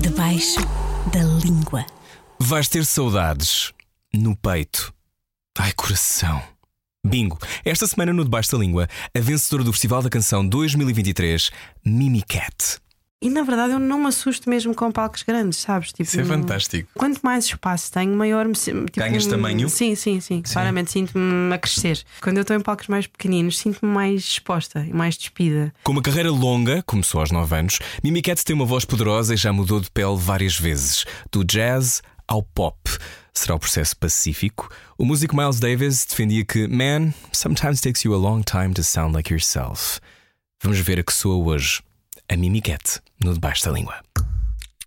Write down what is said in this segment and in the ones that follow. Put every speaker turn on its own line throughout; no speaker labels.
Debaixo da língua.
Vais ter saudades no peito. Ai, coração. Bingo. Esta semana no Debaixo da Língua, a vencedora do Festival da Canção 2023, Mimi Cat.
E na verdade eu não me assusto mesmo com palcos grandes, sabes? Tipo,
Isso é fantástico.
Quanto mais espaço tenho, maior me. Tipo,
Ganhas tamanho?
Sim, sim, sim. Claramente sinto-me a crescer. Quando eu estou em palcos mais pequeninos, sinto-me mais exposta e mais despida.
Com uma carreira longa, começou aos 9 anos, Mimi Cat tem uma voz poderosa e já mudou de pele várias vezes, do jazz ao pop. Será o processo pacífico? O músico Miles Davis defendia que Man, sometimes takes you a long time to sound like yourself. Vamos ver a que soa hoje a Mimi Cat no Debaixo da Língua.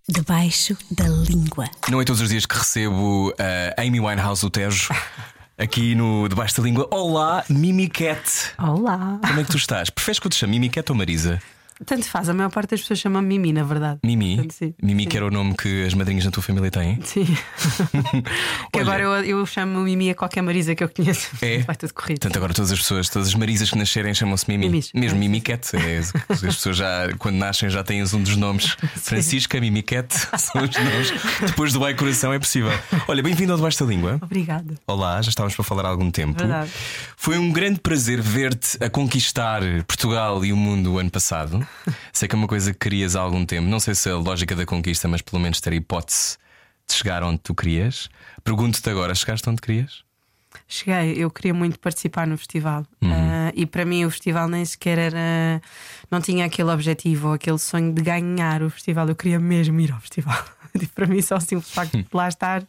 Debaixo da língua.
Não é todos os dias que recebo a Amy Winehouse do Tejo aqui no Debaixo da Língua. Olá, Mimi Cat.
Olá!
Como é que tu estás? Preferes que eu te chame Mimi Cat ou Marisa?
Tanto faz, a maior parte das pessoas chama Mimi, na verdade.
Mimi?
Portanto, sim,
Mimi,
sim.
que era o nome que as madrinhas da tua família têm?
Sim. que
Olha-
agora eu, eu chamo Mimi a qualquer Marisa que eu conheço.
É?
Vai tudo corrido.
Portanto, agora todas as pessoas, todas as Marisas que nascerem chamam-se Mimi.
Mimis.
Mesmo Mimi
sim,
Cat. É, as pessoas já, quando nascem, já têm um dos nomes. Francisca, Mimi Cat, são os nomes. Depois do Ai Coração é possível. Olha, bem-vindo ao Debaixo da Língua.
Obrigada.
Olá, já estávamos para falar há algum tempo.
Verdade.
Foi um grande prazer ver-te a conquistar Portugal e o mundo o ano passado. Sei que é uma coisa que querias há algum tempo. Não sei se a lógica da conquista, mas pelo menos ter a hipótese de chegar onde tu querias. Pergunto-te agora: chegaste onde querias?
Cheguei, eu queria muito participar no festival
Uhum.
Ah, e para mim o festival nem sequer era. Não tinha aquele objetivo ou aquele sonho de ganhar o festival, eu queria mesmo ir ao festival. Tipo, para mim, só o simples facto de lá estar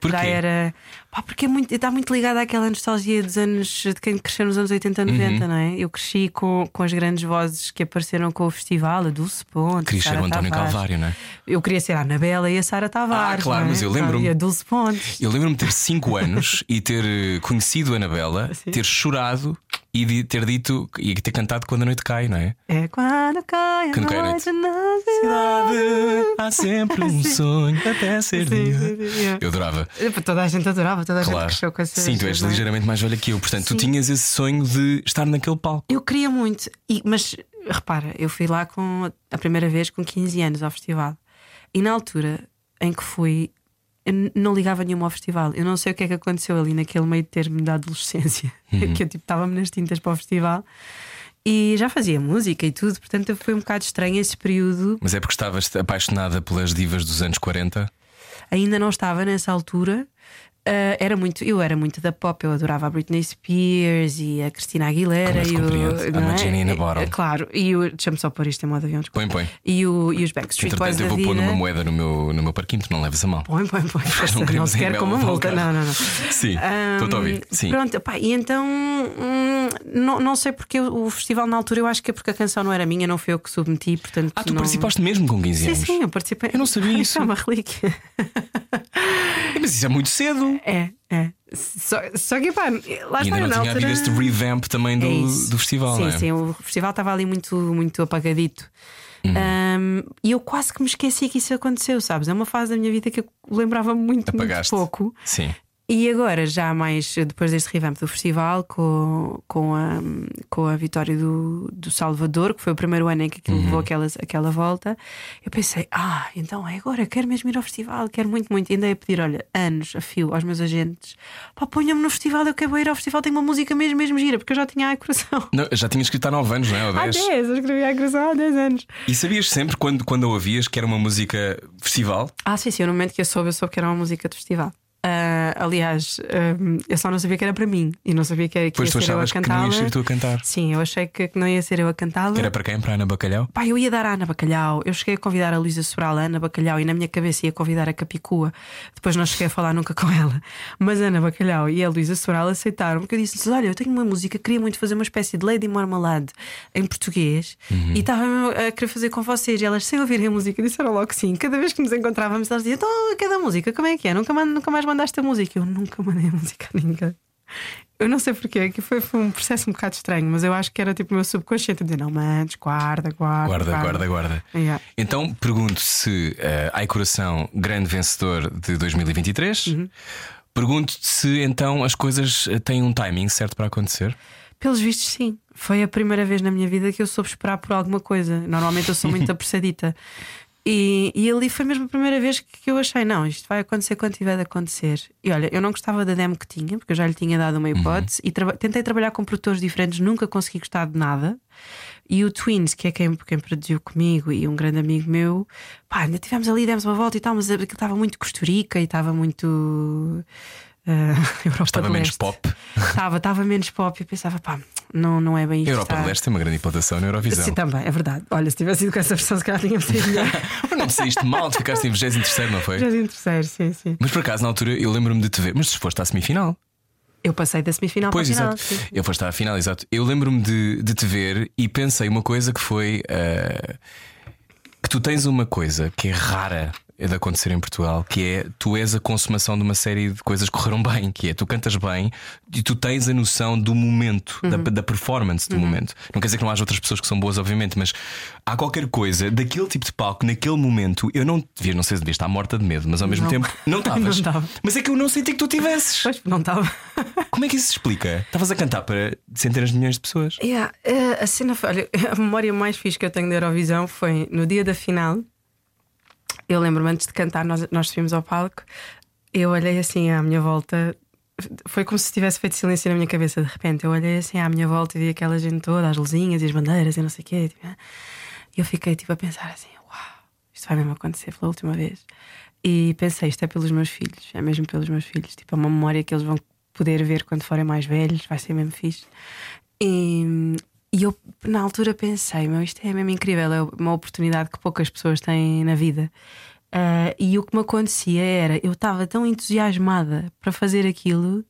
Porquê?
já era. Pá, porque é muito, está muito ligado àquela nostalgia dos anos de quem cresceu nos anos 80, 90,
Uhum.
não é? Eu cresci com, com as grandes vozes que apareceram com o festival, a Dulce Ponte.
Querias ser o António
Tavares.
Calvário, não é?
Eu queria ser a Anabela e a Sara Tavares.
Ah, claro,
é?
mas eu lembro-me.
E a Dulce Pontes.
Eu lembro-me de ter 5 anos e ter conhecido a Anabela,
Sim.
ter chorado e de ter dito e ter cantado quando a noite cai, não é?
É quando cai a
Quando cai a
noite na cidade.
Há sempre um sonho até ser
Sim,
dia.
sim, sim.
Eu adorava.
Toda a gente adorava, toda a gente
Claro.
cresceu com essas
Sim, tu és
não é?
ligeiramente mais velha que eu, portanto, tu tinhas esse sonho de estar naquele palco.
Eu queria muito, e- mas repara, eu fui lá com a primeira vez com 15 anos ao festival. E na altura em que fui, eu não ligava nenhuma ao festival. Eu não sei o que é que aconteceu ali naquele meio termo da adolescência,
Uhum.
que eu tipo estava-me nas tintas para o festival. E já fazia música e tudo, portanto foi um bocado estranho esse período.
Mas é porque estavas apaixonada pelas divas dos anos 40.
ainda não estava nessa altura. Ah, era muito, eu era muito da pop, eu adorava a Britney Spears e a Cristina Aguilera
Como é
e o,
compreendo? A
não é? É,
Bottom.
é, Claro, e o, deixa-me só pôr isto em modo avião.
Põe, põe.
E, o, e os Backstreet Boys
Entretanto, eu vou pôr numa moeda no meu, no meu parquinho, tu não leves a mal.
Põe, põe, põe.
não
não, se quer
ir
com uma multa. Não, não, não.
Sim,
Ahm,
estou-te a ouvir. Sim.
Pronto, pá, e então hum, não, não sei porque o o festival na altura eu acho que é porque a canção não era minha, não foi eu que submeti, portanto.
Ah, tu
não...
participaste mesmo com 15
Sim,
anos?
sim, eu participei.
Eu não sabia
Isso
isso.
é uma relíquia.
Mas isso é muito cedo.
É, é. Só, só que pá, lá está
ainda não
na
tinha havido este revamp também do,
É
do festival,
sim,
não é?
Sim, o festival estava ali muito, muito apagadito.
Uhum.
Um, e eu quase que me esqueci que isso aconteceu, sabes? É uma fase da minha vida que eu lembrava muito, muito pouco.
Sim.
E agora, já mais depois deste revamp do festival, com, com, a, com a vitória do, do Salvador, que foi o primeiro ano em que aquilo
Uhum.
levou aquela, aquela volta, eu pensei: ah, então é agora, quero mesmo ir ao festival, quero muito, muito. E andei a pedir, olha, anos a fio aos meus agentes: pá, ponham-me no festival, eu quero ir ao festival, tenho uma música mesmo, mesmo gira, porque eu já tinha a coração.
Não, já tinha escrito há 9 anos, não é? Ou
Há
10.
10, eu escrevi a coração há 10 anos.
E sabias sempre quando, quando a ouvias que era uma música festival?
Ah, sim, sim, no momento que eu soube, eu soube que era uma música de festival. Ah, aliás, ah, eu só não sabia que era para mim e não sabia que, era, que
Pois
ia ser eu a
achavas que não
cantá-la.
ias ser tu a cantar.
Sim, eu achei que, que não ia ser eu a cantá-la.
Era para quem? Para a Ana Bacalhau?
Pá, eu ia dar a Ana Bacalhau. Eu cheguei a convidar a Luísa Sobral, a Ana Bacalhau, e na minha cabeça ia convidar a Capicua. Depois não cheguei a falar nunca com ela. Mas a Ana Bacalhau e a Luísa Sobral aceitaram, porque eu disse-lhes: Olha, eu tenho uma música, queria muito fazer uma espécie de Lady Marmalade em português
Uhum.
e estava a querer fazer com vocês. E elas, sem ouvirem a música, disseram logo que sim. Cada vez que nos encontrávamos, elas diziam: Então, cada música, como é que é? Nunca, man- nunca mais mandaste a música. Eu nunca mandei a música a ninguém. Eu não sei porquê, que foi, foi um processo um bocado estranho, mas eu acho que era tipo o meu subconsciente a dizer: não mandes, guarda, guarda.
Guarda, guarda, guarda.
Yeah.
Então pergunto se uh, Ai Coração, grande vencedor de 2023.
Uhum.
Pergunto-te se então as coisas eh, têm um timing certo para acontecer.
Pelos vistos, sim. Foi a primeira vez na minha vida que eu soube esperar por alguma coisa. Normalmente eu sou muito apressadita. E, e ali foi mesmo a primeira vez que eu achei: não, isto vai acontecer quando tiver de acontecer. E olha, eu não gostava da demo que tinha, porque eu já lhe tinha dado uma hipótese, e traba- tentei trabalhar com produtores diferentes, nunca consegui gostar de nada. E o Twins, que é quem, quem produziu comigo e um grande amigo meu, pá, ainda tivemos ali, demos uma volta e tal, mas aquilo estava muito costurica e estava muito. Europa
Estava menos pop.
Estava, estava menos pop e eu pensava, pá, não, não é bem
A
isto.
Europa
está-
do Leste tem uma grande implantação na Eurovisão.
Sim, também, é verdade. Olha, se tivesse ido com essa versão, se calhar tínhamos saído melhor.
Mas não saíste mal, ficaste em 23, não foi?
Já em terceiro, sim, sim.
Mas por acaso, na altura, eu lembro-me de te ver. Mas foste à semifinal.
Eu passei da semifinal
Pois,
para a final.
exato.
sim.
Eu foste à final, exato. Eu lembro-me de, de te ver e pensei uma coisa que foi ah, que tu tens uma coisa que é rara de acontecer em Portugal, que é tu és a consumação de uma série de coisas que correram bem, que é tu cantas bem e tu tens a noção do momento, da, da performance do momento. Não quer dizer que não haja outras pessoas que são boas, obviamente, mas há qualquer coisa daquele tipo de palco, naquele momento, eu não devia, não sei se devia estar morta de medo, mas ao mesmo
Não.
tempo não estavas. Mas é que eu não senti que tu tivesses.
Pois, não estava.
Como é que isso se explica? Estavas a cantar para centenas de milhões de pessoas.
Yeah, eh, a cena foi, olha, a memória mais fixe que eu tenho da Eurovisão foi no dia da final. Eu lembro-me antes de cantar, nós, nós subimos ao palco. Eu olhei assim à minha volta, foi como se tivesse feito silêncio na minha cabeça. De repente, eu olhei assim à minha volta e vi aquela gente toda, as luzinhas e as bandeiras e não sei o quê. tipo, E eu fiquei tipo a pensar assim: uau, isto vai mesmo acontecer pela última vez. E pensei: isto é pelos meus filhos, é mesmo pelos meus filhos. Tipo, é uma memória que eles vão poder ver quando forem mais velhos, vai ser mesmo fixe. E, e eu, na altura, pensei: meu, isto é mesmo incrível, é uma oportunidade que poucas pessoas têm na vida. Ah, e o que me acontecia era: eu estava tão entusiasmada para fazer aquilo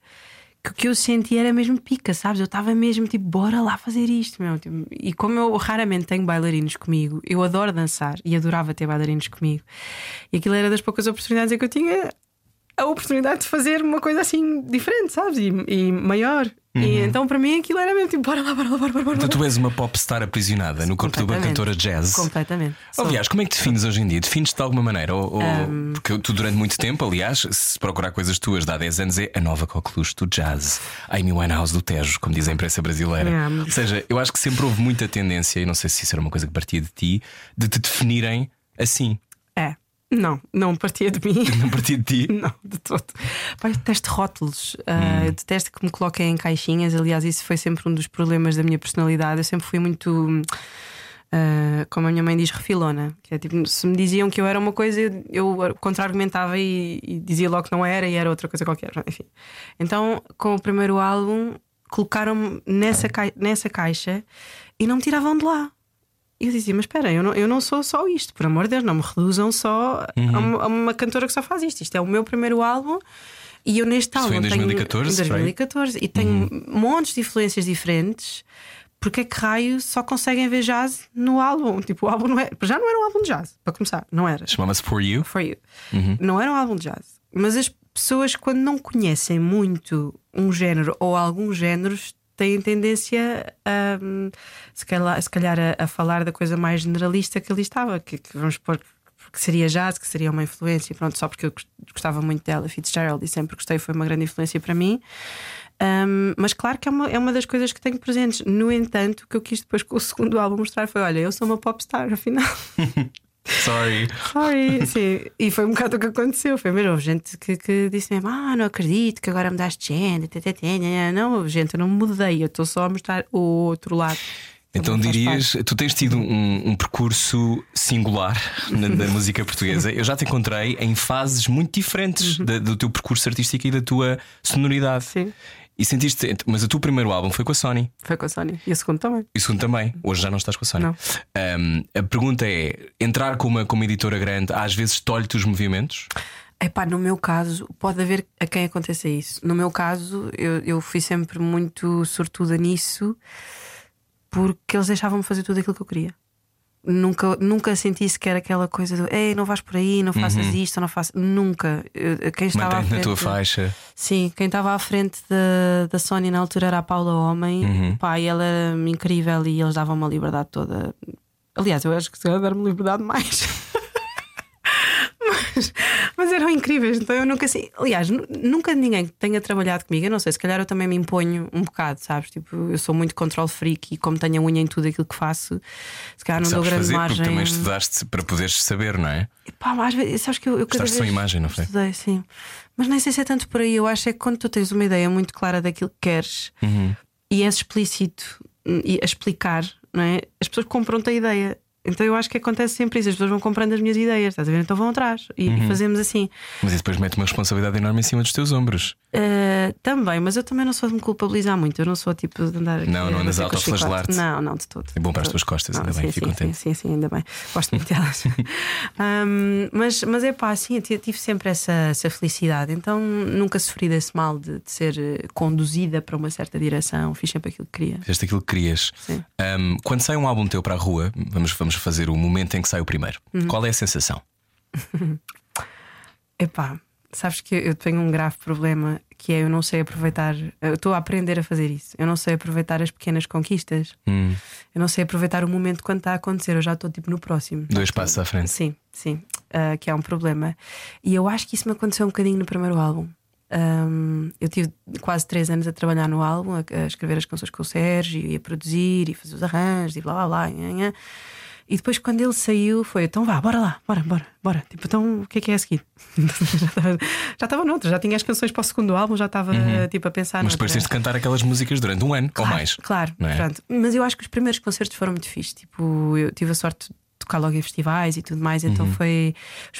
que o que eu sentia era mesmo pica, sabes? Eu estava mesmo tipo, bora lá fazer isto, meu. Tipo, e como eu raramente tenho bailarinos comigo, eu adoro dançar e adorava ter bailarinos comigo. E aquilo era das poucas oportunidades que eu tinha a oportunidade de fazer uma coisa assim diferente, sabes? E, e maior. E então para mim aquilo era mesmo tipo, bora lá, bora lá, bora. Bora lá.
Então tu és uma popstar aprisionada no corpo de uma cantora jazz.
Completamente.
Aliás, como é que defines hoje em dia? Defines-te de alguma maneira? Ou, ou- Porque tu, durante muito tempo, aliás, se procurar coisas tuas de há 10 anos, é a nova coqueluche do jazz, a Amy Winehouse do Tejo, como diz a imprensa brasileira.
É.
Ou seja, eu acho que sempre houve muita tendência, e não sei se isso era uma coisa que partia de ti, de te definirem assim.
É. Não, não partia de mim.
Não partia de ti.
Não, de todo. Pai, eu detesto rótulos, Ah, eu detesto que me coloquem em caixinhas. Aliás, isso foi sempre um dos problemas da minha personalidade. Eu sempre fui muito, ah, como a minha mãe diz, refilona. Que é tipo, se me diziam que eu era uma coisa, eu, eu contra-argumentava e, e dizia logo que não era e era outra coisa qualquer. Enfim. Então, com o primeiro álbum, colocaram-me nessa, cai- nessa caixa e não me tiravam de lá. E eu dizia, mas espera, eu não, eu não sou só isto, por amor de Deus, não me reduzam só a, uma, a uma cantora que só faz isto. Isto é o meu primeiro álbum e eu neste
Isso
álbum
foi em
tenho
2014,
em
por aí?
2014 e tenho montes de influências diferentes. Porque é que raio só conseguem ver jazz no álbum? Tipo, o álbum não é. Já não era um álbum de jazz, para começar, não era.
Chamava-se For You.
For You. Não era um álbum de jazz. Mas as pessoas, quando não conhecem muito um género ou alguns géneros, têm tendência a, hum, se calhar, se calhar a, a falar da coisa mais generalista que ali estava, que, que vamos pôr que seria jazz, que seria uma influência, pronto, só porque eu gost- gostava muito dela, Fitzgerald, e sempre gostei, foi uma grande influência para mim. Hum, mas claro que é uma, é uma das coisas que tenho presentes. No entanto, o que eu quis depois com o segundo álbum mostrar foi: olha, eu sou uma popstar, afinal.
Sorry.
Sorry, sim. E foi um bocado o que aconteceu. Foi mesmo houve gente que, que disse mesmo: Ah, não acredito que agora mudaste de género. tê, tê, tê, nhã, nhã." Não, gente, eu não mudei, eu estou só a mostrar o outro lado.
Então dirias, tu tens tido um, um percurso singular na, na música portuguesa. Eu já te encontrei em fases muito diferentes da- do teu percurso artístico e da tua sonoridade.
Uhum. Sim.
E sentiste, mas o teu primeiro álbum foi com a Sony.
Foi com a Sónia. E a segunda também.
E o segundo também. Hoje já não estás com a Sony.
Não.
Um, a pergunta é: entrar com uma, com uma editora grande às vezes tolhe-te os movimentos?
Epá, no meu caso, pode haver a quem aconteça isso. No meu caso, eu, eu fui sempre muito sortuda nisso porque eles deixavam-me fazer tudo aquilo que eu queria. Nunca, nunca senti sequer aquela coisa do ei, não vais por aí, não faças isto, não faças. Nunca. Quem estava à
Mantém-te na
frente,
tua faixa.
Sim, quem estava à frente da, da Sony na altura era a Paula Homem.
Uhum.
Pá, e ela era incrível e eles davam uma liberdade toda. Aliás, eu acho que se calhar deram-me liberdade mais. mas, Mas eram incríveis, então eu nunca assim. Aliás, nu- nunca ninguém tenha trabalhado comigo, eu não sei, se calhar eu também me imponho um bocado, sabes? Tipo, eu sou muito control freak e como tenho a unha em tudo aquilo que faço, se calhar não dou
Sabes
grande
fazer
margem.
porque também estudaste para poderes saber, não é?
Pá, mas às vezes, sabes que eu, eu cada
Gostaste
vez
imagem, não foi?
Estudei, sim. Mas nem sei se é tanto por aí. Eu acho é que quando tu tens uma ideia muito clara daquilo que queres
Uhum.
e és explícito hum, e a explicar, não é? As pessoas compram-te a ideia. Então eu acho que acontece sempre isso. As pessoas vão comprando as minhas ideias, estás a ver? Então vão atrás e,
Uhum.
e fazemos assim.
Mas isso depois mete uma responsabilidade enorme em cima dos teus ombros.
Uh, também, mas eu também não sou de me culpabilizar muito. Eu não sou tipo de andar. aqui
Não, não andas autoflagelar-te.
Não, não, de todo.
É bom para as tuas costas,
Não,
ainda bem,
sim,
fico
sim,
contente.
Sim, sim, sim, ainda bem. Gosto muito delas. Um, mas, mas é pá, assim, eu ti- tive sempre essa, essa felicidade. Então nunca sofri desse mal de, de ser eh, conduzida para uma certa direção. Fiz sempre aquilo que queria.
Fizeste aquilo que querias.
Sim.
Ahm, quando sai um álbum teu para a rua, vamos, vamos fazer o momento em que sai o primeiro.
Uhum.
Qual é a sensação?
Epá, sabes que eu tenho um grave problema que é eu não sei aproveitar. Eu estou a aprender a fazer isso. Eu não sei aproveitar as pequenas conquistas.
Hum,
Eu não sei aproveitar o momento quando está a acontecer. Eu já estou tipo no próximo.
dois passos à frente.
Sim, sim. Ah, que é um problema. E eu acho que isso me aconteceu um bocadinho no primeiro álbum. Ahm, eu tive quase três anos a trabalhar no álbum, a, a escrever as canções com o Sérgio, e a produzir e fazer os arranjos e blá blá blá. nha, nha. E depois, quando ele saiu, foi então vá, bora lá, bora, bora, bora. Tipo, então o que é que é a seguir? já estava- noutra, já tinha as canções para o segundo álbum, já estava tipo a pensar
Uhum. Mas depois tens de cantar aquelas músicas durante um ano
Claro,
ou mais.
Claro,
é?
pronto. Mas eu acho que os primeiros concertos foram muito fixes. Tipo, eu tive a sorte de tocar logo em festivais e tudo mais, então
Uhum.
foi.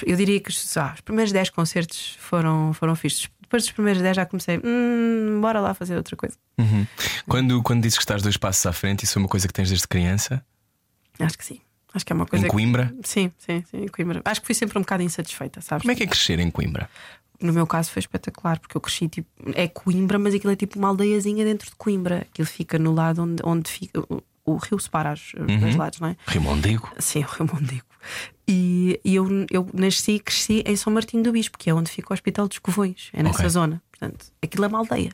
Eu diria que lá, os primeiros 10 concertos foram, foram fixes. Depois dos primeiros 10 já comecei, hum, bora lá fazer outra coisa.
Uhum. Quando, quando dizes que estás dois passos à frente, isso é uma coisa que tens desde criança?
Acho que sim. Acho que é uma coisa.
Em
que-
Coimbra?
Sim, sim, sim, em Coimbra. Acho que fui sempre um bocado insatisfeita, sabes?
Como é que é crescer em Coimbra?
No meu caso foi espetacular, porque eu cresci tipo. É Coimbra, mas aquilo é tipo uma aldeiazinha dentro de Coimbra. Aquilo fica no lado onde, onde fica. O, rio separa os
Uhum.
dois lados, não é?
Rio Mondego?
Sim, o Rio Mondego. E, e eu, eu nasci e cresci em São Martinho do Bispo, que é onde fica o Hospital dos Covões. É nessa
Ok.
zona. Portanto, aquilo é uma aldeia.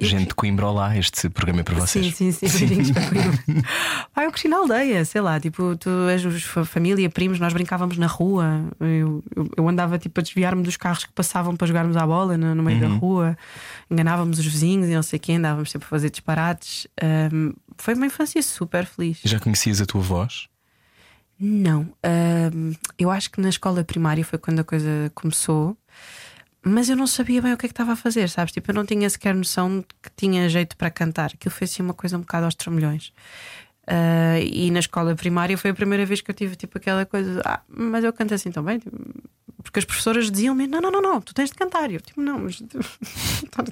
Eu
Gente de Coimbra, olá, este programa é para vocês.
Sim, sim, sim. Coimbra. Ah, eu cresci na aldeia, sei lá, tipo, tu és família, primos, nós brincávamos na rua. Eu, eu, andava tipo a desviar-me dos carros que passavam para jogarmos à bola no, no meio da rua, enganávamos os vizinhos e não sei quem, andávamos sempre a fazer disparates. Ahm, foi uma infância super feliz.
Já conhecias a tua voz?
Não, ahm, eu acho que na escola primária foi quando a coisa começou, mas eu não sabia bem o que é que estava a fazer, sabes? Tipo, eu não tinha sequer noção que tinha jeito para cantar. Aquilo foi assim uma coisa um bocado aos tramolhões. Ah, e na escola primária foi a primeira vez que eu tive tipo aquela coisa, ah, mas eu canto assim também. Tipo, porque as professoras diziam-me: não, não, não, não, tu tens de cantar. E eu, tipo, não, mas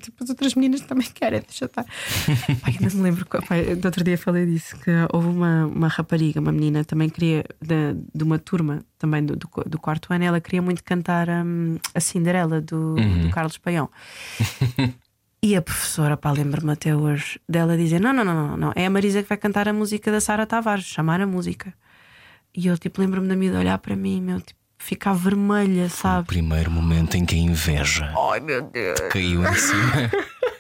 tipo, as outras meninas também querem, deixa estar. Pai, ainda me lembro, pai, do outro dia falei disso: que houve uma, uma rapariga, uma menina, também queria, de, de uma turma também do, do, do quarto ano, ela queria muito cantar hum, a Cinderela do, do Carlos Paião. E a professora, pá, lembro-me até hoje dela dizer: não, não, não, não, não, é a Marisa que vai cantar a música da Sara Tavares, chamar a música. E eu, tipo, lembro-me da miúda olhar para mim, meu, tipo, ficar vermelha,
O
sabe?
primeiro momento em que a inveja
Ai meu Deus!
caiu em cima.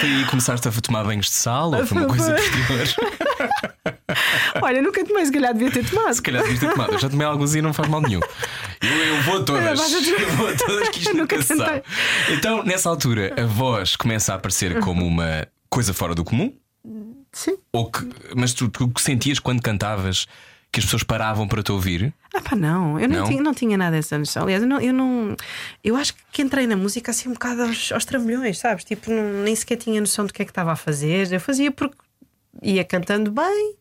Foi aí começaste a tomar banhos de sal ou foi uma coisa posterior?
Olha, nunca tomei, se calhar devia ter tomado.
Se calhar devias ter tomado. Eu já tomei alguns e não faz mal nenhum. Eu, eu vou a todas.
Mas eu-
vou a todas que isto nunca se sabe. Então, nessa altura, a voz começa a aparecer como uma coisa fora do comum?
Sim.
Ou que, mas tu, tu que sentias quando cantavas que as pessoas paravam para te ouvir?
Ah, pá, não, eu não,
Não?
Tinha, não tinha nada dessa noção. Aliás, eu não, eu não. Eu acho que entrei na música assim um bocado aos, aos trambolhões, sabes? Tipo, não- nem sequer tinha noção do que é que estava a fazer. Eu fazia porque ia cantando bem,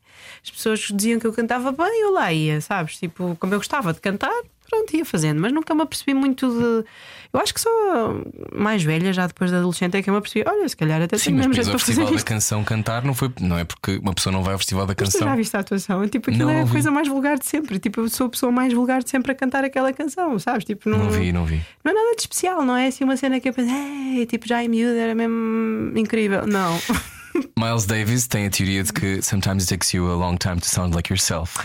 as pessoas diziam que eu cantava bem, eu lá ia, sabes? Tipo, como eu gostava de cantar, pronto, ia fazendo, mas nunca me apercebi muito de. Eu acho que só mais velha, já depois da adolescente, é que eu me apercebi, olha, se calhar até
Sim, mas
mesmo jeito para fazer
Festival da. Canção cantar não foi. Não é porque uma pessoa não vai ao Festival da
Mas
Canção.
já viste a atuação? Tipo, aquilo
Não,
é a coisa mais vulgar de sempre. Tipo, eu sou a pessoa mais vulgar de sempre a cantar aquela canção, sabes? Tipo, não,
Não vi, não vi.
não é nada de especial, não é assim uma cena que eu penso, "Ei, tipo, já em miúdo era mesmo incrível. Não.
Miles Davis tem a teoria de que sometimes it takes you a long time to sound like yourself.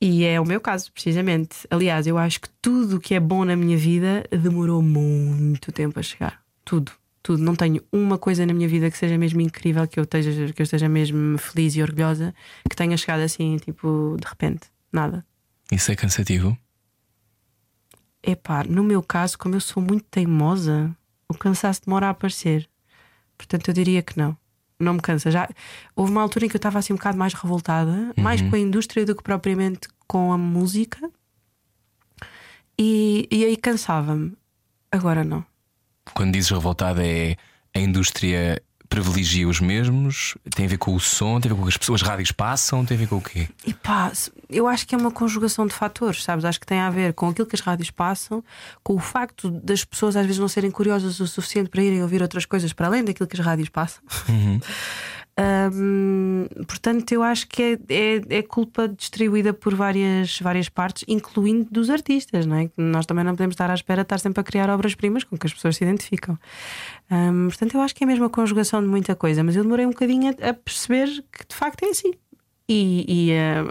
E é o meu caso, precisamente. Aliás, eu acho que tudo o que é bom na minha vida demorou muito tempo a chegar. Tudo. Tudo. Não tenho uma coisa na minha vida que seja mesmo incrível, que eu esteja, que eu esteja mesmo feliz e orgulhosa, que tenha chegado assim, tipo, de repente. Nada.
Isso é cansativo?
Epá, no meu caso, como eu sou muito teimosa, o cansaço demora a aparecer. Portanto, eu diria que não. Não me cansa. Já houve uma altura em que eu estava assim um bocado mais revoltada, mais com a indústria do que propriamente com a música. E, e aí cansava-me. Agora não.
Quando dizes revoltada, é a indústria privilegia os mesmos? Tem a ver com o som? Tem a ver com o que as pessoas as rádios passam? Tem a ver com o quê?
E pá, eu acho que é uma conjugação de fatores, sabes? Acho que tem a ver com aquilo que as rádios passam, com o facto das pessoas às vezes não serem curiosas o suficiente para irem ouvir outras coisas para além daquilo que as rádios passam. Hum, portanto, eu acho que é, é, é culpa distribuída por várias, várias partes, incluindo dos artistas, não é? Nós também não podemos estar à espera de estar sempre a criar obras-primas com que as pessoas se identificam. Hum, portanto, eu acho que é mesmo a conjugação de muita coisa, mas eu demorei um bocadinho a, a perceber que de facto é assim. E, e a,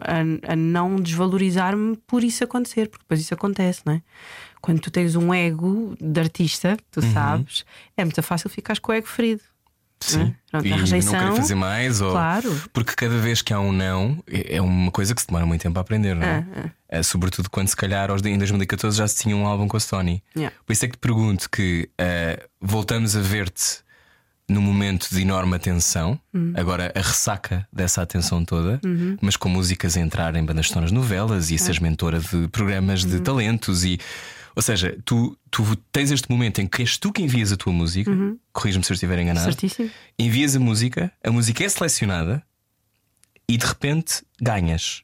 a- a não desvalorizar-me por isso acontecer, porque depois isso acontece, não é? Quando tu tens um ego de artista, tu sabes, é muito fácil ficares com o ego ferido.
Sim.
Pronto,
e
a rejeição,
não querer fazer mais? Ou...
claro.
Porque cada vez que há um não, é uma coisa que se demora muito tempo a aprender, não é? É, sobretudo quando, se calhar, aos- em 2014 já se tinha um álbum com a Sony.
Yeah.
Por isso é que te pergunto que eh, voltamos a ver-te num momento de enorme atenção,
Hum.
agora a ressaca dessa atenção toda,
Uhum.
mas com músicas a entrar em bandas sonoras novelas e a seres mentora de programas
Uhum.
de talentos e. Ou seja, tu, tu tens este momento em que és tu que envias a tua música, corrige-me se eu estiver enganado,
Uhum. Certíssimo.
envias a música, a música é selecionada e de repente ganhas.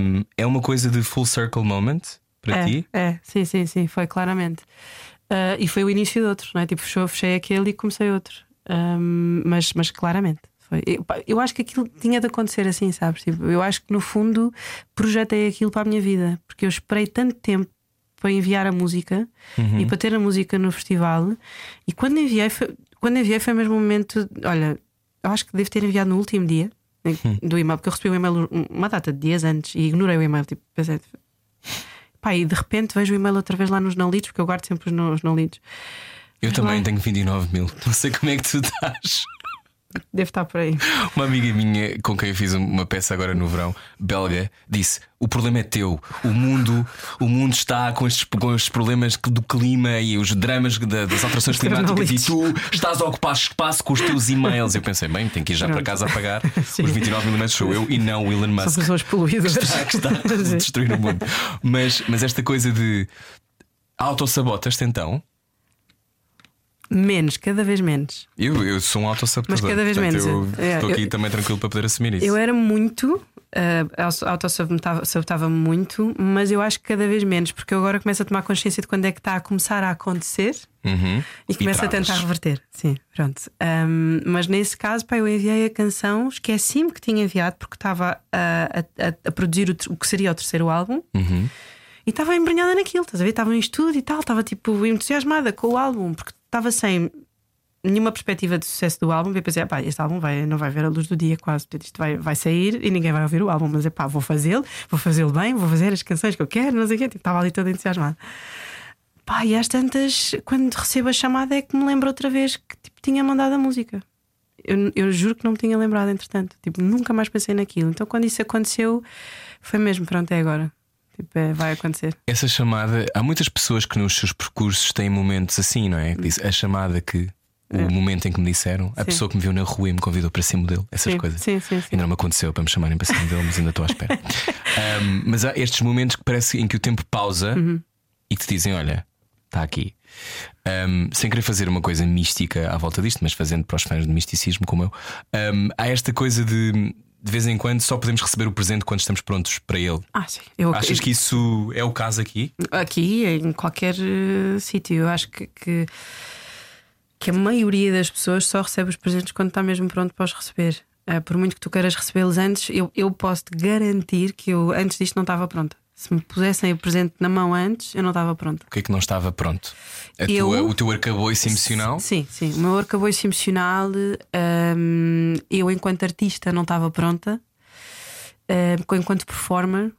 Um, é uma coisa de full circle moment para
É,
ti?
é, sim, sim, sim, foi claramente. Ah, e foi o início de outro, não é? Tipo, fechou, fechei aquele e comecei outro. Ahm, mas, mas claramente. Foi. Eu, eu acho que aquilo tinha de acontecer assim, sabes? Tipo, eu acho que no fundo projetei aquilo para a minha vida, porque eu esperei tanto tempo para enviar a música e para ter a música no festival. E quando enviei, foi, quando enviei foi mesmo um momento. Olha, eu acho que devo ter enviado no último dia né, do e-mail, porque eu recebi o e-mail uma data de dias antes e ignorei o e-mail. Tipo, pensei, Pá, e de repente vejo o e-mail outra vez lá nos não lidos, porque eu guardo sempre os não, os não lidos.
Eu
Mas
também
lá-
tenho 29 mil. Não sei como é que tu estás.
Devo estar por aí.
Uma amiga minha com quem eu fiz uma peça agora no verão, belga, disse: O problema é teu. O mundo, o mundo está com estes, com estes problemas do clima e os dramas da- das alterações climáticas e tu estás a ocupar espaço com os teus e-mails. Eu pensei, bem, tenho que ir já para
Pronto.
casa a pagar.
Sim.
Os 29 mil sou eu e não o Elon
São
Musk.
pessoas poluídas.
está, que está a destruir o mundo. Mas, mas esta coisa de autossabotas-te então?
Menos, cada vez menos.
Eu, eu sou um autossabotador.
Mas cada vez
portanto,
menos.
Eu
É,
estou aqui
eu-
também tranquilo para poder assumir isso.
Eu era muito, uh, autossabotava-me muito, mas eu acho que cada vez menos, porque eu agora começo a tomar consciência de quando é que está a começar a acontecer
Uhum.
e começo a tentar reverter. Sim, pronto. Um, mas nesse caso, pá, eu enviei a canção, esqueci-me que tinha enviado, porque estava a, a- a produzir o, o que seria o terceiro álbum.
Uhum.
E estava embrenhada naquilo, estás a ver? Estava em estúdio e tal, estava tipo entusiasmada com o álbum, porque estava sem nenhuma perspectiva de sucesso do álbum. E pensei, pá, este álbum vai, não vai ver a luz do dia quase, portanto isto vai, vai sair e ninguém vai ouvir o álbum, mas é pá, vou fazê-lo, vou fazê-lo bem, vou fazer as canções que eu quero, não sei o quê. Tipo, estava ali toda entusiasmada. Pá, e às tantas, quando recebo a chamada, é que me lembro outra vez que tipo, tinha mandado a música. Eu, eu juro que não me tinha lembrado, entretanto. Tipo, nunca mais pensei naquilo. Então, quando isso aconteceu, foi mesmo, pronto, é agora. Tipo, é, vai acontecer.
Essa chamada, há muitas pessoas que nos seus percursos têm momentos assim, não é? Que Diz, a chamada que. O
É.
momento em que me disseram, a
Sim.
pessoa que me viu na rua e me convidou para ser modelo, essas
sim,
coisas.
Sim, sim, sim.
Ainda não me aconteceu para me chamarem para ser modelo, mas ainda estou à espera. Um, mas há estes momentos que parece em que o tempo pausa
Uhum.
e te dizem: Olha, está aqui. Um, sem querer fazer uma coisa mística à volta disto, mas fazendo para os fãs de misticismo como eu, um, há esta coisa de de vez em quando só podemos receber o presente quando estamos prontos para ele.
Ah, sim. Eu,
Achas que isso é o caso aqui?
Aqui, em qualquer eh, sítio, eu acho que, que, que a maioria das pessoas só recebe os presentes quando está mesmo pronto para os receber. Eh, por muito que tu queiras recebê-los antes, eu, eu posso te garantir que eu antes disto não estava pronta. Se me pusessem o presente na mão antes, eu não estava pronta.
O que é que não estava pronto?
Eu-
tua- o teu arcabouço emocional?
Sim, sim. O meu arcabouço emocional, hum, eu, enquanto artista, não estava pronta. Hum, enquanto performer,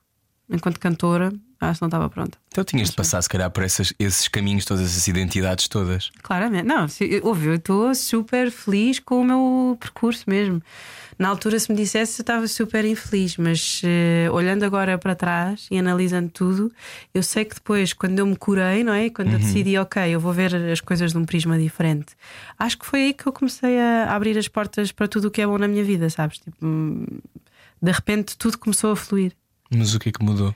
enquanto cantora, Acho que não estava pronta.
Então tinhas de passar, se calhar, por essas- esses caminhos, todas essas identidades todas.
Claramente. Não, se- ouve, eu estou super feliz com o meu percurso mesmo. Na altura, se me dissesse, eu estava super infeliz, mas eh, olhando agora para trás e analisando tudo, eu sei que depois, quando eu me curei, não é? Quando eu decidi, ok, eu vou ver as coisas de um prisma diferente, acho que foi aí que eu comecei a abrir as portas para tudo o que é bom na minha vida, sabes? Tipo, hum, de repente tudo começou a fluir.
Mas o que é que mudou?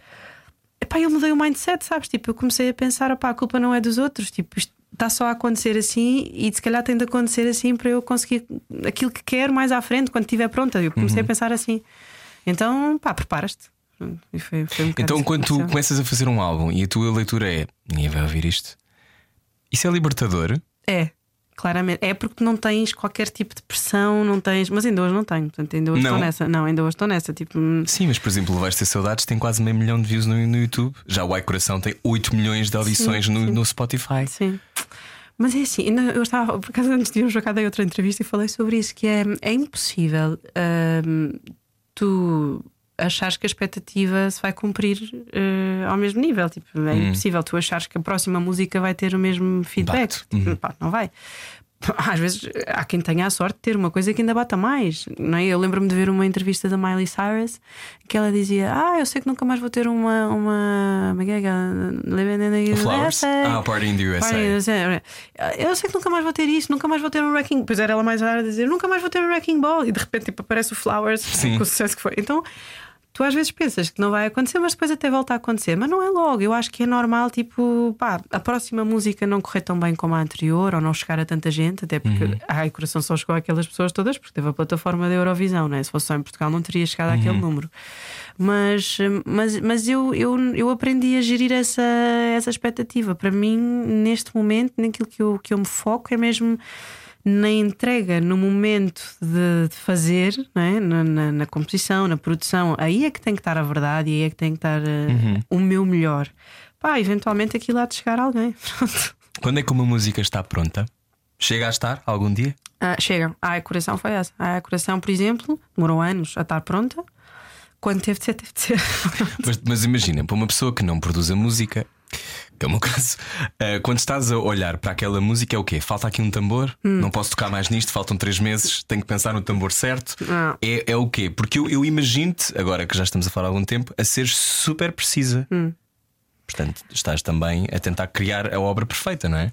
Epá, eu mudei o mindset, sabes? Tipo, eu comecei a pensar, opá, a culpa não é dos outros, tipo, isto está só a acontecer assim e se calhar tem de acontecer assim para eu conseguir aquilo que quero mais à frente, quando estiver pronta. Eu comecei a pensar assim. Então, pá, preparas-te. E foi, foi um
Então, quando tu começas a fazer um álbum e a tua leitura é ninguém vai ouvir isto, isso é libertador?
É, claramente. É porque não tens qualquer tipo de pressão, não tens. Mas ainda hoje não tenho, portanto, ainda hoje
Não.
estou nessa. Não, ainda hoje estou nessa. Tipo, hum,
Sim, mas por exemplo, Vais Ter Saudades tem quase meio milhão de views no, no YouTube. Já o Ai Coração tem 8 milhões de audições
Sim,
no,
sim.
no Spotify.
Sim. Mas é assim, eu estava, por acaso antes de irmos dei outra entrevista e falei sobre isso: que é, é impossível hum, tu achares que a expectativa se vai cumprir eh, ao mesmo nível. Tipo, é impossível tu achares que a próxima música vai ter o mesmo feedback. Tipo, pá, não vai. Às vezes há quem tenha a sorte de ter uma coisa que ainda bata mais. Não é? Eu lembro-me de ver uma entrevista da Miley Cyrus que ela dizia: Ah, eu sei que nunca mais vou ter uma. uma como é que é? Living in the
Flowers?
USA.
Ah, Party in the USA.
Party in the USA. Eu sei que nunca mais vou ter isso, nunca mais vou ter um Wrecking Pois era ela mais rara a dizer: Nunca mais vou ter um Wrecking Ball. E de repente tipo, aparece o Flowers
Sim.
com o sucesso que foi. Então. Tu às vezes pensas que não vai acontecer, mas depois até volta a acontecer. Mas não é logo. Eu acho que é normal, tipo, pá, a próxima música não correr tão bem como a anterior ou não chegar a tanta gente, até porque
Uhum.
ai, o coração só chegou àquelas pessoas todas porque teve a plataforma da Eurovisão, né? se fosse só em Portugal não teria chegado àquele
Uhum.
número. Mas, mas, mas eu, eu, eu aprendi a gerir essa, essa expectativa. Para mim, neste momento, naquilo que eu, que eu me foco é mesmo na entrega, no momento de, de fazer, é? na, na, na composição, na produção. Aí é que tem que estar a verdade e aí é que tem que estar eh, o meu melhor. Pá, eventualmente aquilo há de chegar a alguém. Pronto.
Quando é que uma música está pronta? Chega a estar algum dia?
Ah, chega. Ai, coração foi essa. Ai, coração, por exemplo, demorou anos a estar pronta. Quando teve de ser, teve de ser.
Mas, mas imagina, para uma pessoa que não produz a música, é o meu caso, eh, quando estás a olhar para aquela música, é o quê? Falta aqui um tambor?
Hum.
Não posso tocar mais nisto, faltam três meses, tenho que pensar no tambor certo.
Não.
É, é o quê? Porque eu, eu imagino-te, agora que já estamos a falar há algum tempo, a ser super precisa.
Hum.
Portanto, estás também a tentar criar a obra perfeita, não é?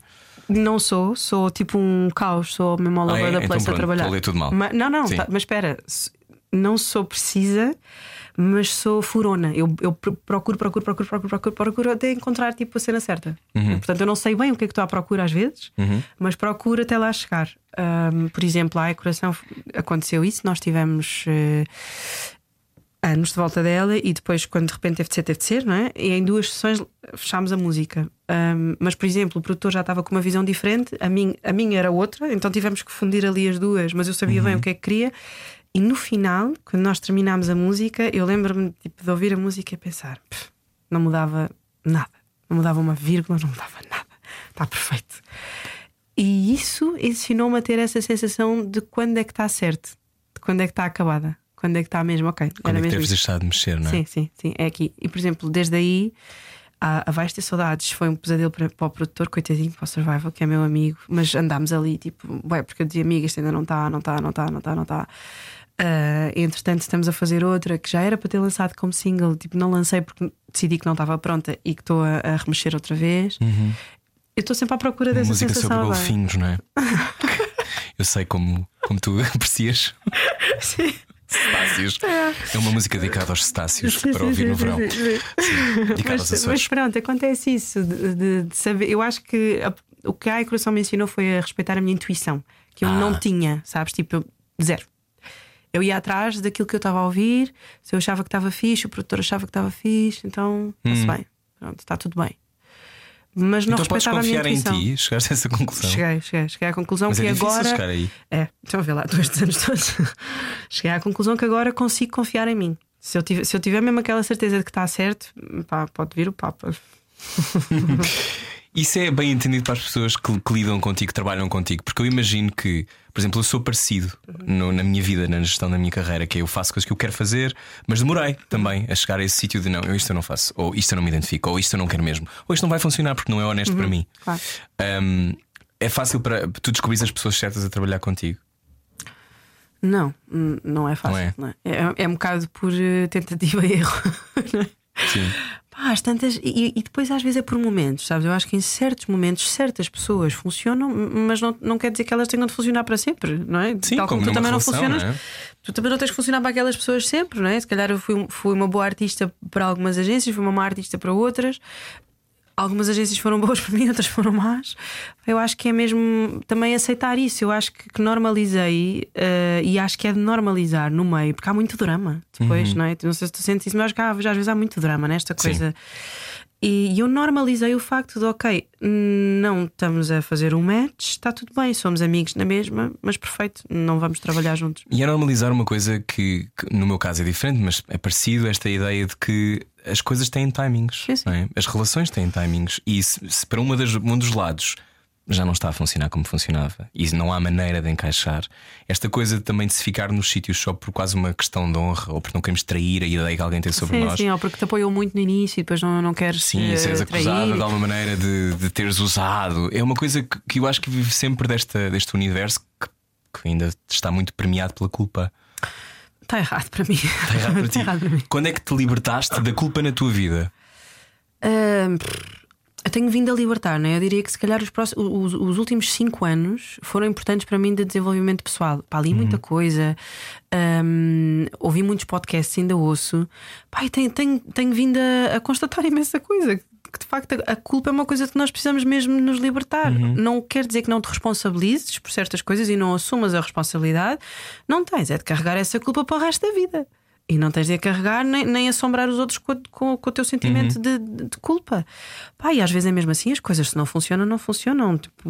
Não sou, sou tipo um caos, sou mesmo all
Ah, é?
the
Então
place
pronto,
a trabalhar.
estou a ler tudo mal.
Ma- não, não, tá- mas espera, não sou precisa, mas sou furona. Eu, eu pro- procuro, procuro, procuro, procuro, procuro, procuro até encontrar tipo a cena certa.
Uhum.
Portanto, eu não sei bem o que é que estou à procura às vezes, mas procuro até lá chegar. Ahm, por exemplo, a Coração aconteceu isso, nós tivemos. eh, anos de volta dela e depois, quando de repente teve de ser, teve de ser, não é? E em duas sessões fechámos a música. Ahm, mas, por exemplo, o produtor já estava com uma visão diferente, a minha, a minha era outra, então tivemos que fundir ali as duas, mas eu sabia bem o que é que queria. E no final, quando nós terminámos a música, eu lembro-me tipo, de ouvir a música e pensar: "Pff, não mudava nada, não mudava uma vírgula, não mudava nada, está perfeito. E isso ensinou-me a ter essa sensação de quando é que está certo, de quando é que está acabada, quando é que está mesmo ok.
Quando é que deves deixar de mexer, não é?
Sim, sim, sim, é aqui. E por exemplo, desde aí, a, a Vais Ter Saudades foi um pesadelo para, para o produtor, coitadinho, para o Survival, que é meu amigo, mas andámos ali, tipo, ué, porque eu dizia, amiga, isto ainda não está, não está, não está, não está, não está. Ah, entretanto, estamos a fazer outra que já era para ter lançado como single, tipo, não lancei porque decidi que não estava pronta e que estou a, a remexer outra vez. Eu estou sempre à procura
Uma
dessa
música sobre
sensação agora.
golfinhos, não é? Eu sei como, como tu aprecias.
Sim.
Cetáceos. É uma música dedicada aos cetáceos
Sim,
para ouvir
sim,
no verão.
sim, Mas, mas pronto, acontece isso de, de- de saber. Eu acho que a- o que a Coração me ensinou foi a respeitar a minha intuição, que eu
Ah.
não tinha, sabes? Tipo, eu- zero. Eu ia atrás daquilo que eu estava a ouvir, se eu achava que estava fixe, o produtor achava que estava fixe, então está-se bem, pronto, está tudo bem. Mas não
Hum. Então podes
respeitava a minha
confiar em ti, chegaste a essa conclusão.
Cheguei, cheguei, cheguei à conclusão
Mas
que
é
agora.
chegar aí.
É, estão a ver lá, dois anos todos. Cheguei à conclusão que agora consigo confiar em mim. Se eu tiver, se eu tiver mesmo aquela certeza de que está certo, pá, pode vir o Papa.
Isso é bem entendido para as pessoas que, que lidam contigo, que trabalham contigo, porque eu imagino que, por exemplo, eu sou parecido no- na minha vida, na gestão da minha carreira, que é eu faço coisas que eu quero fazer, mas demorei também a chegar a esse sítio de não, eu isto eu não faço, ou isto eu não me identifico, ou isto eu não quero mesmo, ou isto não vai funcionar porque não é honesto para mim.
claro.
Um, é fácil para tu descobrir as pessoas certas a trabalhar contigo.
Não, n- não é fácil.
Não é?
não é? É, é um bocado por eh, tentativa e erro. é?
Sim.
Pá, às tantas. E, e depois às vezes é por momentos, sabes? Eu acho que em certos momentos certas pessoas funcionam, mas não, não quer dizer que elas tenham de funcionar para sempre, não é?
Sim,
Tal como,
como
tu
numa
também não
relação,
funcionas.
não é?
Tu também não tens que funcionar para aquelas pessoas sempre, não é? Se calhar eu fui, fui uma boa artista para algumas agências, fui uma má artista para outras. Algumas agências foram boas para mim, outras foram más. Eu acho que é mesmo também aceitar isso. Eu acho que, que normalizei eh, e acho que é de normalizar no meio, porque há muito drama depois,
Uhum.
não é? Não sei se tu sentes isso, mas acho que há, às vezes há muito drama nesta coisa. E, e eu normalizei o facto de, ok, não estamos a fazer um match, está tudo bem, somos amigos na mesma, mas perfeito, não vamos trabalhar juntos.
E é normalizar uma coisa que, que no meu caso é diferente, mas é parecido esta ideia de que as coisas têm timings. É? As relações têm timings. E se, se para uma das, um dos lados já não está a funcionar como funcionava e não há maneira de encaixar, esta coisa também de se ficar nos sítios só por quase uma questão de honra ou porque não queremos trair a ideia que alguém tem sobre
sim,
nós.
sim, ou porque te apoiou muito no início e depois não, não queres
Sim,
eh,
seres
trair.
acusado de alguma maneira de, de teres usado. É uma coisa que, que eu acho que vive sempre desta, deste universo que, que ainda está muito premiado pela culpa.
Está errado para mim.
Está errado para ti.
errado para mim.
Quando é que te libertaste da culpa na tua vida?
Ahm, eu tenho vindo a libertar, né? Eu diria que se calhar os, próximos, os, os últimos cinco anos foram importantes para mim de desenvolvimento pessoal. Pá, li muita coisa, ahm, ouvi muitos podcasts, ainda ouço. Pá, tenho, tenho, tenho vindo a, a constatar imensa coisa. De facto a, culpa é uma coisa que nós precisamos mesmo nos libertar. Não quer dizer que não te responsabilizes por certas coisas e não assumas a responsabilidade. Não tens, é de carregar essa culpa para o resto da vida. E não tens de a carregar nem, nem assombrar os outros com, com, com o teu sentimento de, de- de culpa. Pá, e às vezes é mesmo assim, as coisas se não funcionam, não funcionam. Tipo,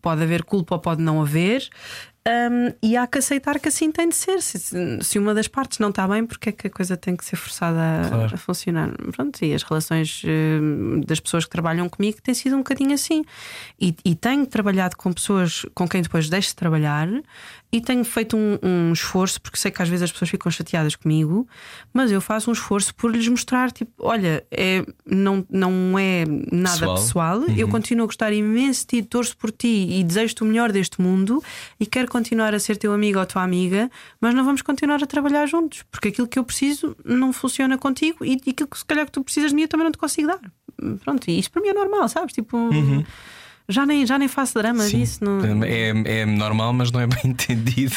pode haver culpa ou pode não haver. Hum, e há que aceitar que assim tem de ser. Se, se uma das partes não está bem, porque é que a coisa tem que ser forçada a,
Claro.
a funcionar? Pronto, e as relações hum, das pessoas que trabalham comigo têm sido um bocadinho assim. E, e tenho trabalhado com pessoas com quem depois deixo de trabalhar e tenho feito um, um esforço, porque sei que às vezes as pessoas ficam chateadas comigo, mas eu faço um esforço por lhes mostrar: tipo, olha, é, não, não é nada
Pessoal.
pessoal, eu continuo a gostar imenso de ti, torço por ti e desejo-te o melhor deste mundo e quero continuar a ser teu amigo ou tua amiga, mas não vamos continuar a trabalhar juntos, porque aquilo que eu preciso não funciona contigo e, aquilo que se calhar que tu precisas de mim eu também não te consigo dar. Pronto, e isto para mim é normal, sabes? Tipo. Já nem, já nem faço drama
Sim.
disso. Não...
É, é normal, mas não é bem entendido.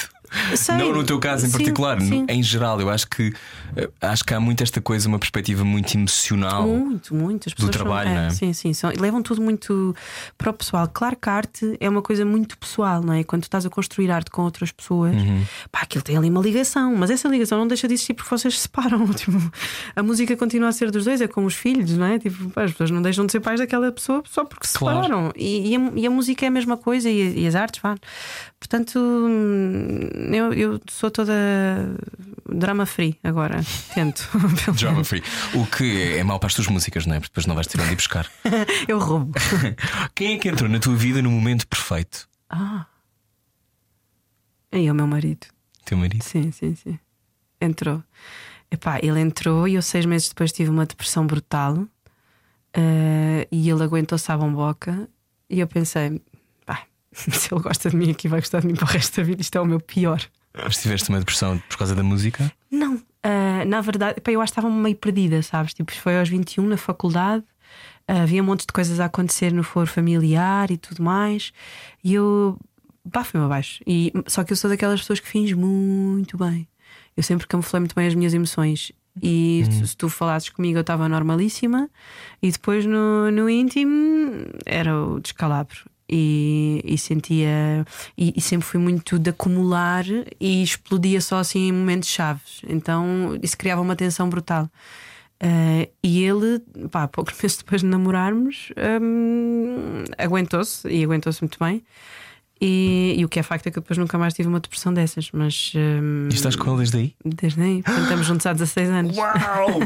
Sei.
Não no teu caso em
Sim,
particular,
sim.
em geral, eu acho que eh, acho que há muito esta coisa, uma perspectiva muito emocional.
Muito, muito. As pessoas são-
trabalho, não é?
Sim, sim. São, levam tudo muito para o pessoal. Claro que a arte é uma coisa muito pessoal, não é? Quando tu estás a construir arte com outras pessoas,
Uhum.
pá, aquilo tem ali uma ligação, mas essa ligação não deixa de existir porque vocês se separam. Tipo, a música continua a ser dos dois, é como os filhos, não é? Tipo, pá, as pessoas não deixam de ser pais daquela pessoa só porque se
Claro.
separaram. E, e a, e a música é a mesma coisa e, e as artes, vá. Portanto, hum, eu, eu sou toda drama free agora. Tento.
Drama free. O que é mau para as tuas músicas, não é? Porque depois não vais ter onde ir buscar.
Eu roubo.
Quem é que entrou na tua vida no momento perfeito?
Ah. É o meu marido.
Teu marido?
Sim, sim, sim. Entrou. Epá, ele entrou e eu seis meses depois tive uma depressão brutal eh, e ele aguentou-se à bomboca e eu pensei, se ele gosta de mim aqui vai gostar de mim para o resto da vida, isto é o meu pior.
Mas tiveste uma depressão por causa da música?
Não, ah, na verdade, pá, eu acho que estava meio perdida, sabes? Tipo, foi aos 21 na faculdade, ah, havia um monte de coisas a acontecer no foro familiar e tudo mais, e eu, pá, fui-me abaixo. E, só que eu sou daquelas pessoas que finge muito bem. Eu sempre camuflei muito bem as minhas emoções. E se- se tu falasses comigo, eu estava normalíssima, e depois no, no íntimo era o descalabro. E, e sentia. E, e sempre fui muito de acumular e explodia só assim em momentos chaves. Então isso criava uma tensão brutal. Eh, e ele, pá, poucos meses depois de namorarmos, hum, aguentou-se e aguentou-se muito bem. E, e o que é facto é que eu depois nunca mais tive uma depressão dessas, mas
E estás com ele desde aí?
desde aí, portanto, estamos juntos há 16 anos.
Uau!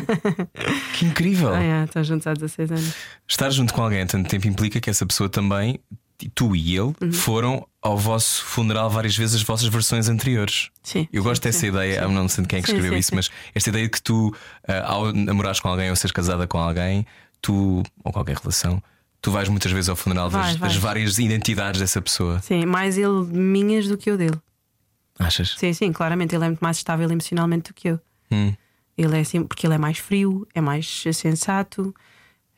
que incrível!
Ah, é, estamos juntos há 16 anos.
Estar junto com alguém há tanto tempo implica que essa pessoa também, tu e ele,
Uhum.
foram ao vosso funeral várias vezes as vossas versões anteriores.
Sim.
Eu gosto
sim,
dessa
sim,
ideia,
sim.
não sei de quem é que escreveu isso, mas esta ideia de que tu, ah, ao namorares com alguém ou seres casada com alguém, tu, ou qualquer relação, tu vais muitas vezes ao funeral das,
Vais,
das várias identidades dessa pessoa.
Sim, mais ele minhas do que eu dele.
Achas?
Sim, sim, claramente ele é muito mais estável emocionalmente do que eu.
Hum.
Ele é assim, porque ele é mais frio, é mais sensato,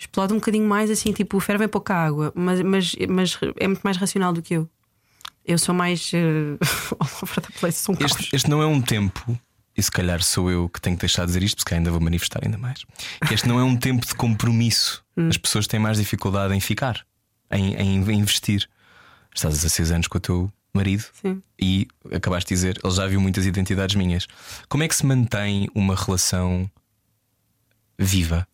explode um bocadinho mais assim, tipo, ferve pouca água, mas, mas, mas é muito mais racional do que eu. Eu sou mais uh, all over the place, sou um caos.
Este, este não é um tempo, e se calhar sou eu que tenho que deixar de dizer isto, porque ainda vou manifestar ainda mais. Este não é um tempo de compromisso.
Hum.
As pessoas têm mais dificuldade em ficar, em, em investir. Estás a 16 anos com o teu marido
Sim.
e acabaste de dizer, ele já viu muitas identidades minhas. Como é que se mantém uma relação viva?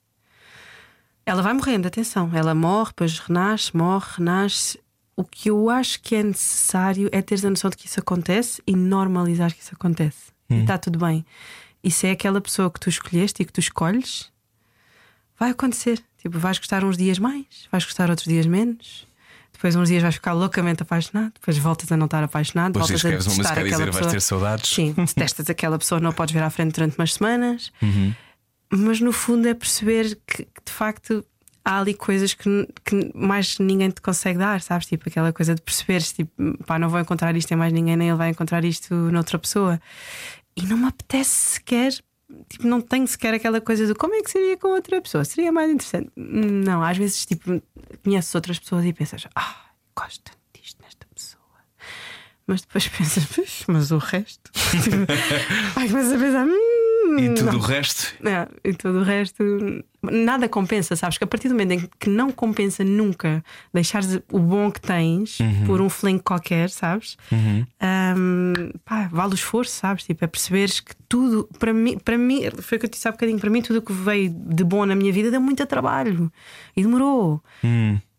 Ela vai morrendo, atenção. Ela morre, depois renasce, morre, renasce. O que eu acho que é necessário é teres a noção de que isso acontece e normalizar que isso acontece. E está tudo bem. E se é aquela pessoa que tu escolheste e que tu escolhes, vai acontecer. Tipo, vais gostar uns dias mais, vais gostar outros dias menos. Depois, uns dias vais ficar loucamente apaixonado, depois voltas a não estar apaixonado,
Depois
voltas a detestar aquela
dizer vais
pessoa.
ter saudades.
Sim, detestas aquela pessoa, não podes ver à frente durante umas semanas.
Uhum.
Mas no fundo é perceber que, que, de facto há ali coisas que, que mais ninguém te consegue dar, sabes? Tipo aquela coisa de perceberes, tipo, pá, não vou encontrar isto em mais ninguém, nem ele vai encontrar isto noutra pessoa. E não me apetece sequer, tipo, não tenho sequer aquela coisa de como é que seria com outra pessoa, seria mais interessante. Não, às vezes, tipo, conheces outras pessoas e pensas, ah, gosto tanto disto nesta pessoa. Mas depois pensas, "Puxa, mas o resto. Tipo, começas a pensar, hum,
E tudo
não.
o resto?
É, e todo o resto nada compensa, sabes? Que a partir do momento em que não compensa nunca deixares o bom que tens por um flanco qualquer, sabes? Hum, pá, vale o esforço, sabes? Tipo, é perceberes que tudo, para mim, para mim, foi o que eu te disse há bocadinho, para mim, tudo o que veio de bom na minha vida deu muito trabalho e demorou.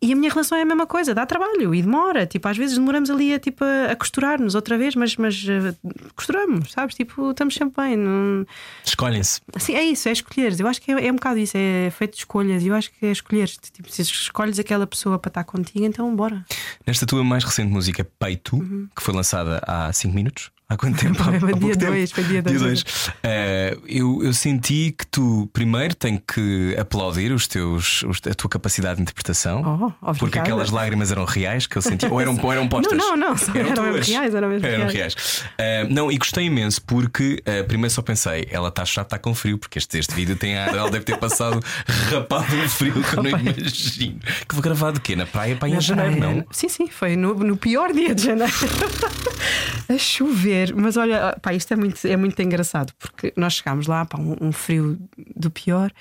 E a minha relação é a mesma coisa, dá trabalho e demora. Tipo, às vezes demoramos ali a, tipo, a, costurar-nos outra vez, mas, mas eh, costuramos, sabes? Tipo, estamos sempre bem. Não...
Escolhem-se.
Assim, é isso, é escolheres. Eu acho que é, é um bocado isso, é feito de escolhas. Eu acho que é escolheres. Tipo, se escolhes aquela pessoa para estar contigo, então bora.
Nesta tua mais recente música, Peito, que foi lançada há 5 minutos. Há quanto tempo?
Foi
Há
dia
pouco tempo.
dois, foi dia dois.
dois. Eh, eu, eu senti que tu, primeiro, tenho que aplaudir os teus, os- a tua capacidade de interpretação.
Oh,
porque aquelas lágrimas eram reais que eu senti. Ou eram, ou eram postas?
Não, não, não, eram
tuas.
reais, eram mesmo
Eram
reais.
reais. Eh, não, e gostei imenso porque eh, primeiro só pensei, ela está a chorar, está com frio, porque este, este vídeo tem ar, ela deve ter passado rapado um frio que eu não imagino. Que foi gravado o quê? Na praia, para em janeiro, não?
Sim, sim, foi no, no pior dia de janeiro. a chover. Mas olha, pá, isto é muito, é muito engraçado porque nós chegámos lá, pá, um, um frio do pior,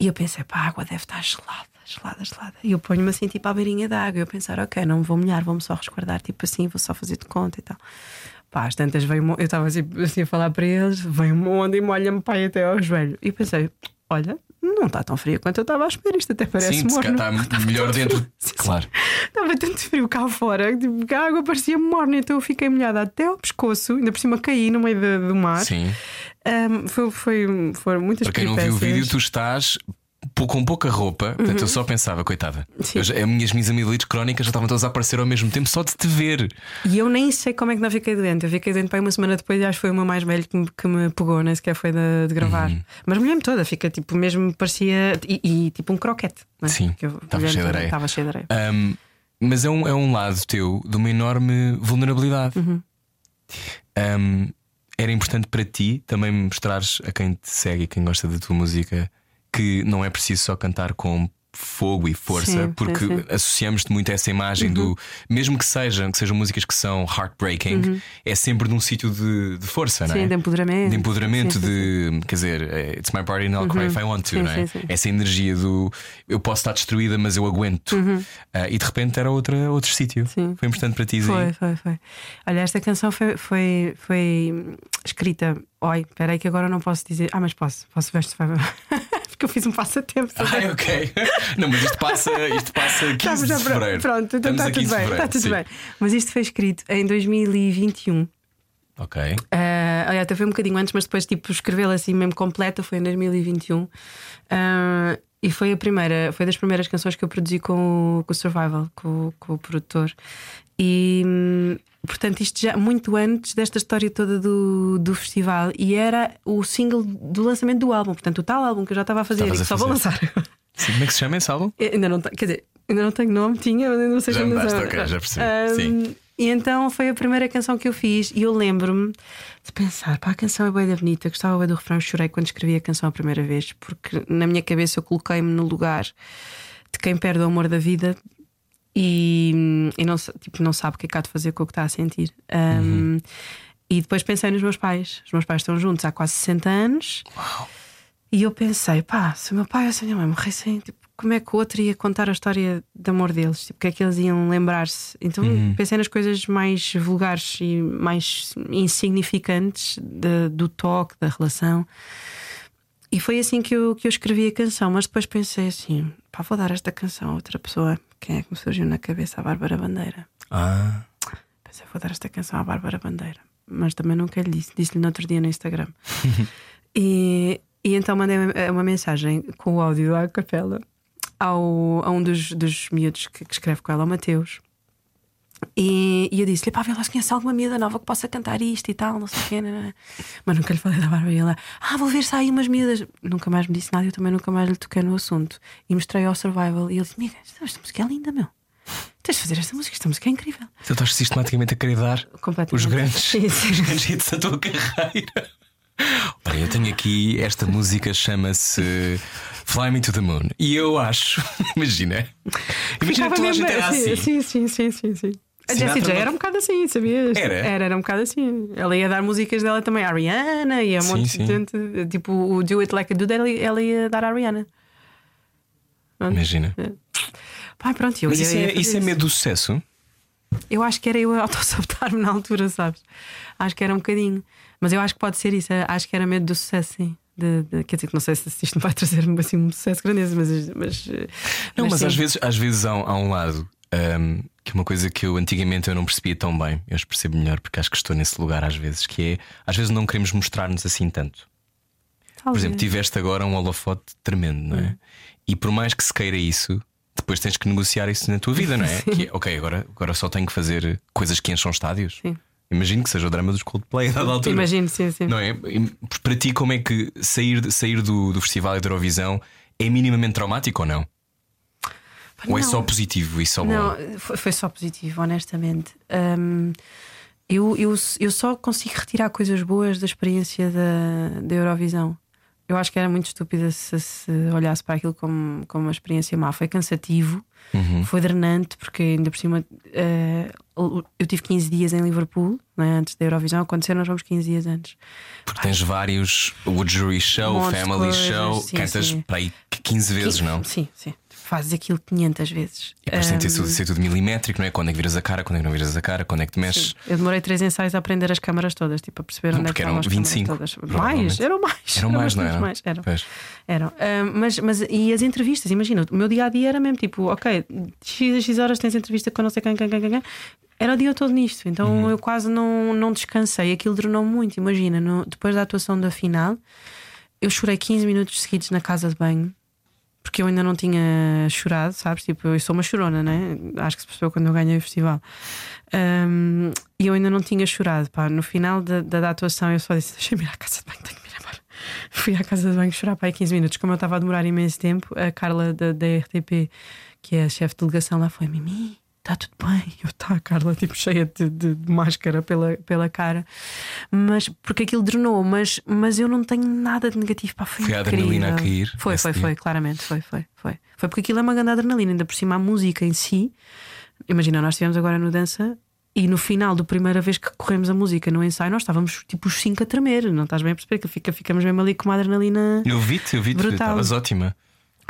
e eu pensei, pá, a água deve estar gelada. Gelada, gelada. E eu ponho-me assim, tipo, à beirinha da água. Eu pensar, ok, não me vou molhar, vou-me só resguardar, tipo assim, vou só fazer de conta e tal. Pá, às tantas veio eu estava assim, assim a falar para eles, veio uma onda e molha-me pai até ao joelho. E eu pensei, olha, não está tão frio quanto eu estava a esperar, isto até parece
Sim,
morno.
calhar está melhor dentro.
Sim, sim.
Claro.
Estava tanto frio cá fora tipo, que a água parecia morna, então eu fiquei molhada até ao pescoço, ainda por cima caí no meio do mar.
Sim.
Ahm, foi, foi, foram muitas
Para quem não viu o vídeo, tu estás com pouca roupa. Portanto, eu só pensava, coitada.
Uhum.
Eu já- as minhas misamilites crónicas já estavam todas a aparecer ao mesmo tempo, só de te ver.
E eu nem sei como é que não fiquei doente. Eu fiquei doente para uma semana depois e acho que foi o meu mais velho que me, que me pegou, nem sequer foi de, de gravar.
Uhum.
Mas molhei-me toda, fica tipo, mesmo parecia. E, e tipo um croquete. não é?
Sim, estava cheio de areia.
Estava cheio de areia.
Ahm, mas é um, é um lado teu de uma enorme vulnerabilidade.
Uhum.
Ahm, era importante para ti também mostrares a quem te segue e quem gosta da tua música que não é preciso só cantar com fogo e força,
Sim, sim,
porque
sim. Uhum.
associamos-te muito a essa imagem do mesmo que sejam, que sejam músicas que são heartbreaking, é sempre de um sítio de, de força, não é?
Sim, de empoderamento.
de empoderamento,
Sim, sim,
de quer dizer, eh, it's my party and I'll cry if I want to,
Sim,
não é?
sim, sim.
Essa energia do eu posso estar destruída, mas eu aguento. Ah, e de repente era outra, outro sítio.
Sim.
Foi importante para ti?
Foi, foi, foi. Olha, esta canção foi, foi, foi escrita. Oi, espera aí que agora não posso dizer. Ah, mas posso, posso ver se vai. Porque que eu fiz um passatempo.
Ai, ok. Não, mas isto passa, isto passa 15
Estamos já
de fevereiro.
Pronto, então está
15
tudo bem. Está tudo
sim.
bem. Mas isto foi escrito em 2021.
Ok.
Ah, aliás, até foi um bocadinho antes, mas depois, tipo, escrevê-la assim mesmo completa foi em 2021. Ah, e foi a primeira, foi das primeiras canções que eu produzi com, o- com o Survival, com, o- com o produtor. E hum, portanto, isto já muito antes desta história toda do, do festival, e era o single do lançamento do álbum, portanto, o tal álbum que eu já estava a fazer
Estavas
e que só vou lançar.
Sim, como é que se chama esse álbum?
Eu ainda não quer dizer, ainda não tenho nome, tinha, mas ainda não sei
Já
como
mudaste,
lançar.
ok, já percebi.
Ahm,
Sim.
E então foi a primeira canção que eu fiz e eu lembro-me de pensar, pá, a canção é bem da bonita, gostava bem do refrão, chorei quando escrevi a canção a primeira vez, porque na minha cabeça eu coloquei-me no lugar de quem perde o amor da vida e, e não, tipo, não sabe o que é que há de fazer com o que está a sentir. Ahm, E depois pensei nos meus pais. Os meus pais estão juntos há quase 60 anos. E eu pensei, pá, se o meu pai ou se a minha mãe morressem, tipo, como é que o outro ia contar a história de amor deles? Tipo, o que é que eles iam lembrar-se? Então pensei nas coisas mais vulgares e mais insignificantes de- do toque, da relação. E foi assim que eu, que eu escrevi a canção, mas depois pensei assim: pá, vou dar esta canção a outra pessoa. Quem é que me surgiu na cabeça? A Bárbara Bandeira.
Ah,
Pensei, vou dar esta canção à Bárbara Bandeira. Mas também nunca lhe disse. Disse-lhe no outro dia no Instagram. e, e então mandei uma, mensagem com o áudio à capela ao, a um dos, dos miúdos que, que escreve com ela, o Mateus. E, e eu disse-lhe: pá, vê lá se conhece alguma miúda nova que possa cantar isto e tal, não sei o quê. né. Mas nunca lhe falei da Bárbara. E ela: ah, vou ver se há aí umas miúdas. Nunca mais me disse nada, eu também nunca mais lhe toquei no assunto. E mostrei ao Survival. E ele disse: amiga, esta música é linda, meu. Tens de fazer esta música, esta música é incrível.
tu estás sistematicamente a querer dar os grandes, os grandes hits da tua carreira. Olha, eu tenho aqui esta música chama-se Fly Me to the Moon. E eu acho, imagina, imagina que toda a gente era
sim,
assim.
Sim, sim, sim, sim, sim. A Jessie J era um bocado assim, sabias?
Era?
Era, era um bocado assim. Ela ia dar músicas dela também à Ariana e a um monte de gente. Tipo, o Do It Like a Dude, ela, ia dar à Ariana.
Imagina.
Pai, pronto, eu
Mas
ia,
isso
ia
é, isso é medo do sucesso?
Eu acho que era eu a autossabotar-me na altura, sabes? Acho que era um bocadinho. Mas eu acho que pode ser isso. Acho que era medo do sucesso, sim. De, de- quer dizer, que não sei se isto vai trazer-me assim um sucesso grandeza, mas. mas
Não, mas
sim.
às vezes, às vezes há, um- há um lado ahm, que é uma coisa que eu antigamente eu não percebia tão bem. Eu hoje percebo melhor porque acho que estou nesse lugar às vezes, que é às vezes não queremos mostrar-nos assim tanto. Por exemplo, tiveste agora um holofote tremendo, não é? E por mais que se queira isso, depois tens que negociar isso na tua vida, não é? Que é, ok, agora, agora só tenho que fazer coisas que encham estádios.
Sim.
Imagino que seja o drama dos Coldplay a dada altura.
Imagino, sim, sim.
Não é? Para ti, como é que sair, sair do, do Festival de Eurovisão é minimamente traumático ou não? Ou é
Não.
só positivo e só bom?
Não, foi, foi só positivo, honestamente. Hum, eu, eu, eu só consigo retirar coisas boas da experiência da, da Eurovisão. Eu acho que era muito estúpida se, se olhasse para aquilo como, como uma experiência má. Foi cansativo,
Uhum.
foi drenante, porque ainda por cima eh, eu tive 15 dias em Liverpool não é? antes da Eurovisão. Aconteceu, nós vamos 15 dias antes.
Porque tens vários o Jury Show,
Montes
Family
coisas,
Show,
sim,
cantas
sim.
para aí 15 vezes, não?
Sim, sim. Fazes aquilo 500 vezes.
E depois tem de ser, ser tudo milimétrico, não é? Quando é que viras a cara, quando é que não viras a cara, quando é que te mexes.
Sim. Eu demorei três ensaios a aprender as câmaras todas, tipo, a perceber
Não,
onde é que
eram
as câmaras
25,
todas. Mais, eram mais.
Eram mais, não eram?
mais, eram. Eram. Ah, mas, mas e as entrevistas, imagina, o meu dia a dia era mesmo tipo, ok, X a X horas tens entrevista com não sei quem, quem, quem, quem, quem. Era o dia todo nisto, então
Uhum.
eu quase não, não descansei. Aquilo drenou muito. Imagina, no- depois da atuação da final, eu chorei 15 minutos seguidos na casa de banho porque eu ainda não tinha chorado, sabes? Tipo, eu sou uma chorona, né? Acho que se percebeu quando eu ganhei o festival. Um, e eu ainda não tinha chorado. Pá. No final da, da, atuação, eu só disse: Deixa-me ir à casa de banho, tenho que ir embora. Fui à casa de banho chorar para aí 15 minutos. Como eu estava a demorar imenso tempo, a Carla da, da RTP, que é a chefe de delegação lá, foi: Mimi, está tudo bem. Eu está a Carla, tipo, cheia de, de, de máscara pela, pela cara. Mas porque aquilo drenou, mas, mas eu não tenho nada de negativo. Pá, foi
Foi a adrenalina a cair
Foi, foi,
dia?
foi, claramente. Foi, foi, foi. Foi porque aquilo é uma grande adrenalina, ainda por cima a música em si. Imagina, nós estivemos agora no dança. E no final da primeira vez que corremos a música no ensaio, nós estávamos tipo os cinco a tremer. Não estás bem a perceber que fica, ficamos mesmo ali com uma adrenalina.
Eu vi-te, eu vi-te, estavas ótima.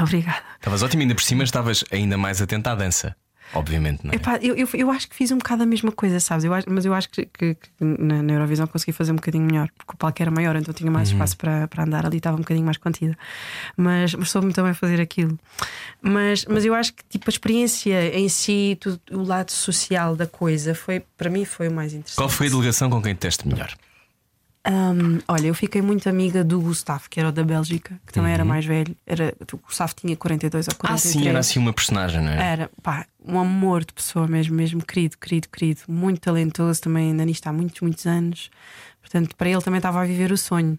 Obrigada.
Estavas ótima, ainda por cima estavas ainda mais atenta à dança. Obviamente, não é?
Epá, eu, eu, eu acho que fiz um bocado a mesma coisa, sabes? Eu acho, mas eu acho que, que- que na, na Eurovisão consegui fazer um bocadinho melhor, porque o palco era maior, então tinha mais espaço para, para andar ali, estava um bocadinho mais contida. Mas, mas soube-me também fazer aquilo. Mas, mas eu acho que tipo, a experiência em si, tudo, o lado social da coisa, foi, para mim foi o mais interessante.
Qual foi a delegação com quem teste melhor?
Hum, olha, eu fiquei muito amiga do Gustavo, que era o da Bélgica, que também era mais velho. Era, o Gustavo tinha 42 ou
Uhum. Ah,
43.
sim, era assim uma personagem, não é?
Era, pá, um amor de pessoa mesmo, mesmo querido, querido, querido, muito talentoso também, ainda nisto há muitos, muitos anos. Portanto, para ele também estava a viver o sonho.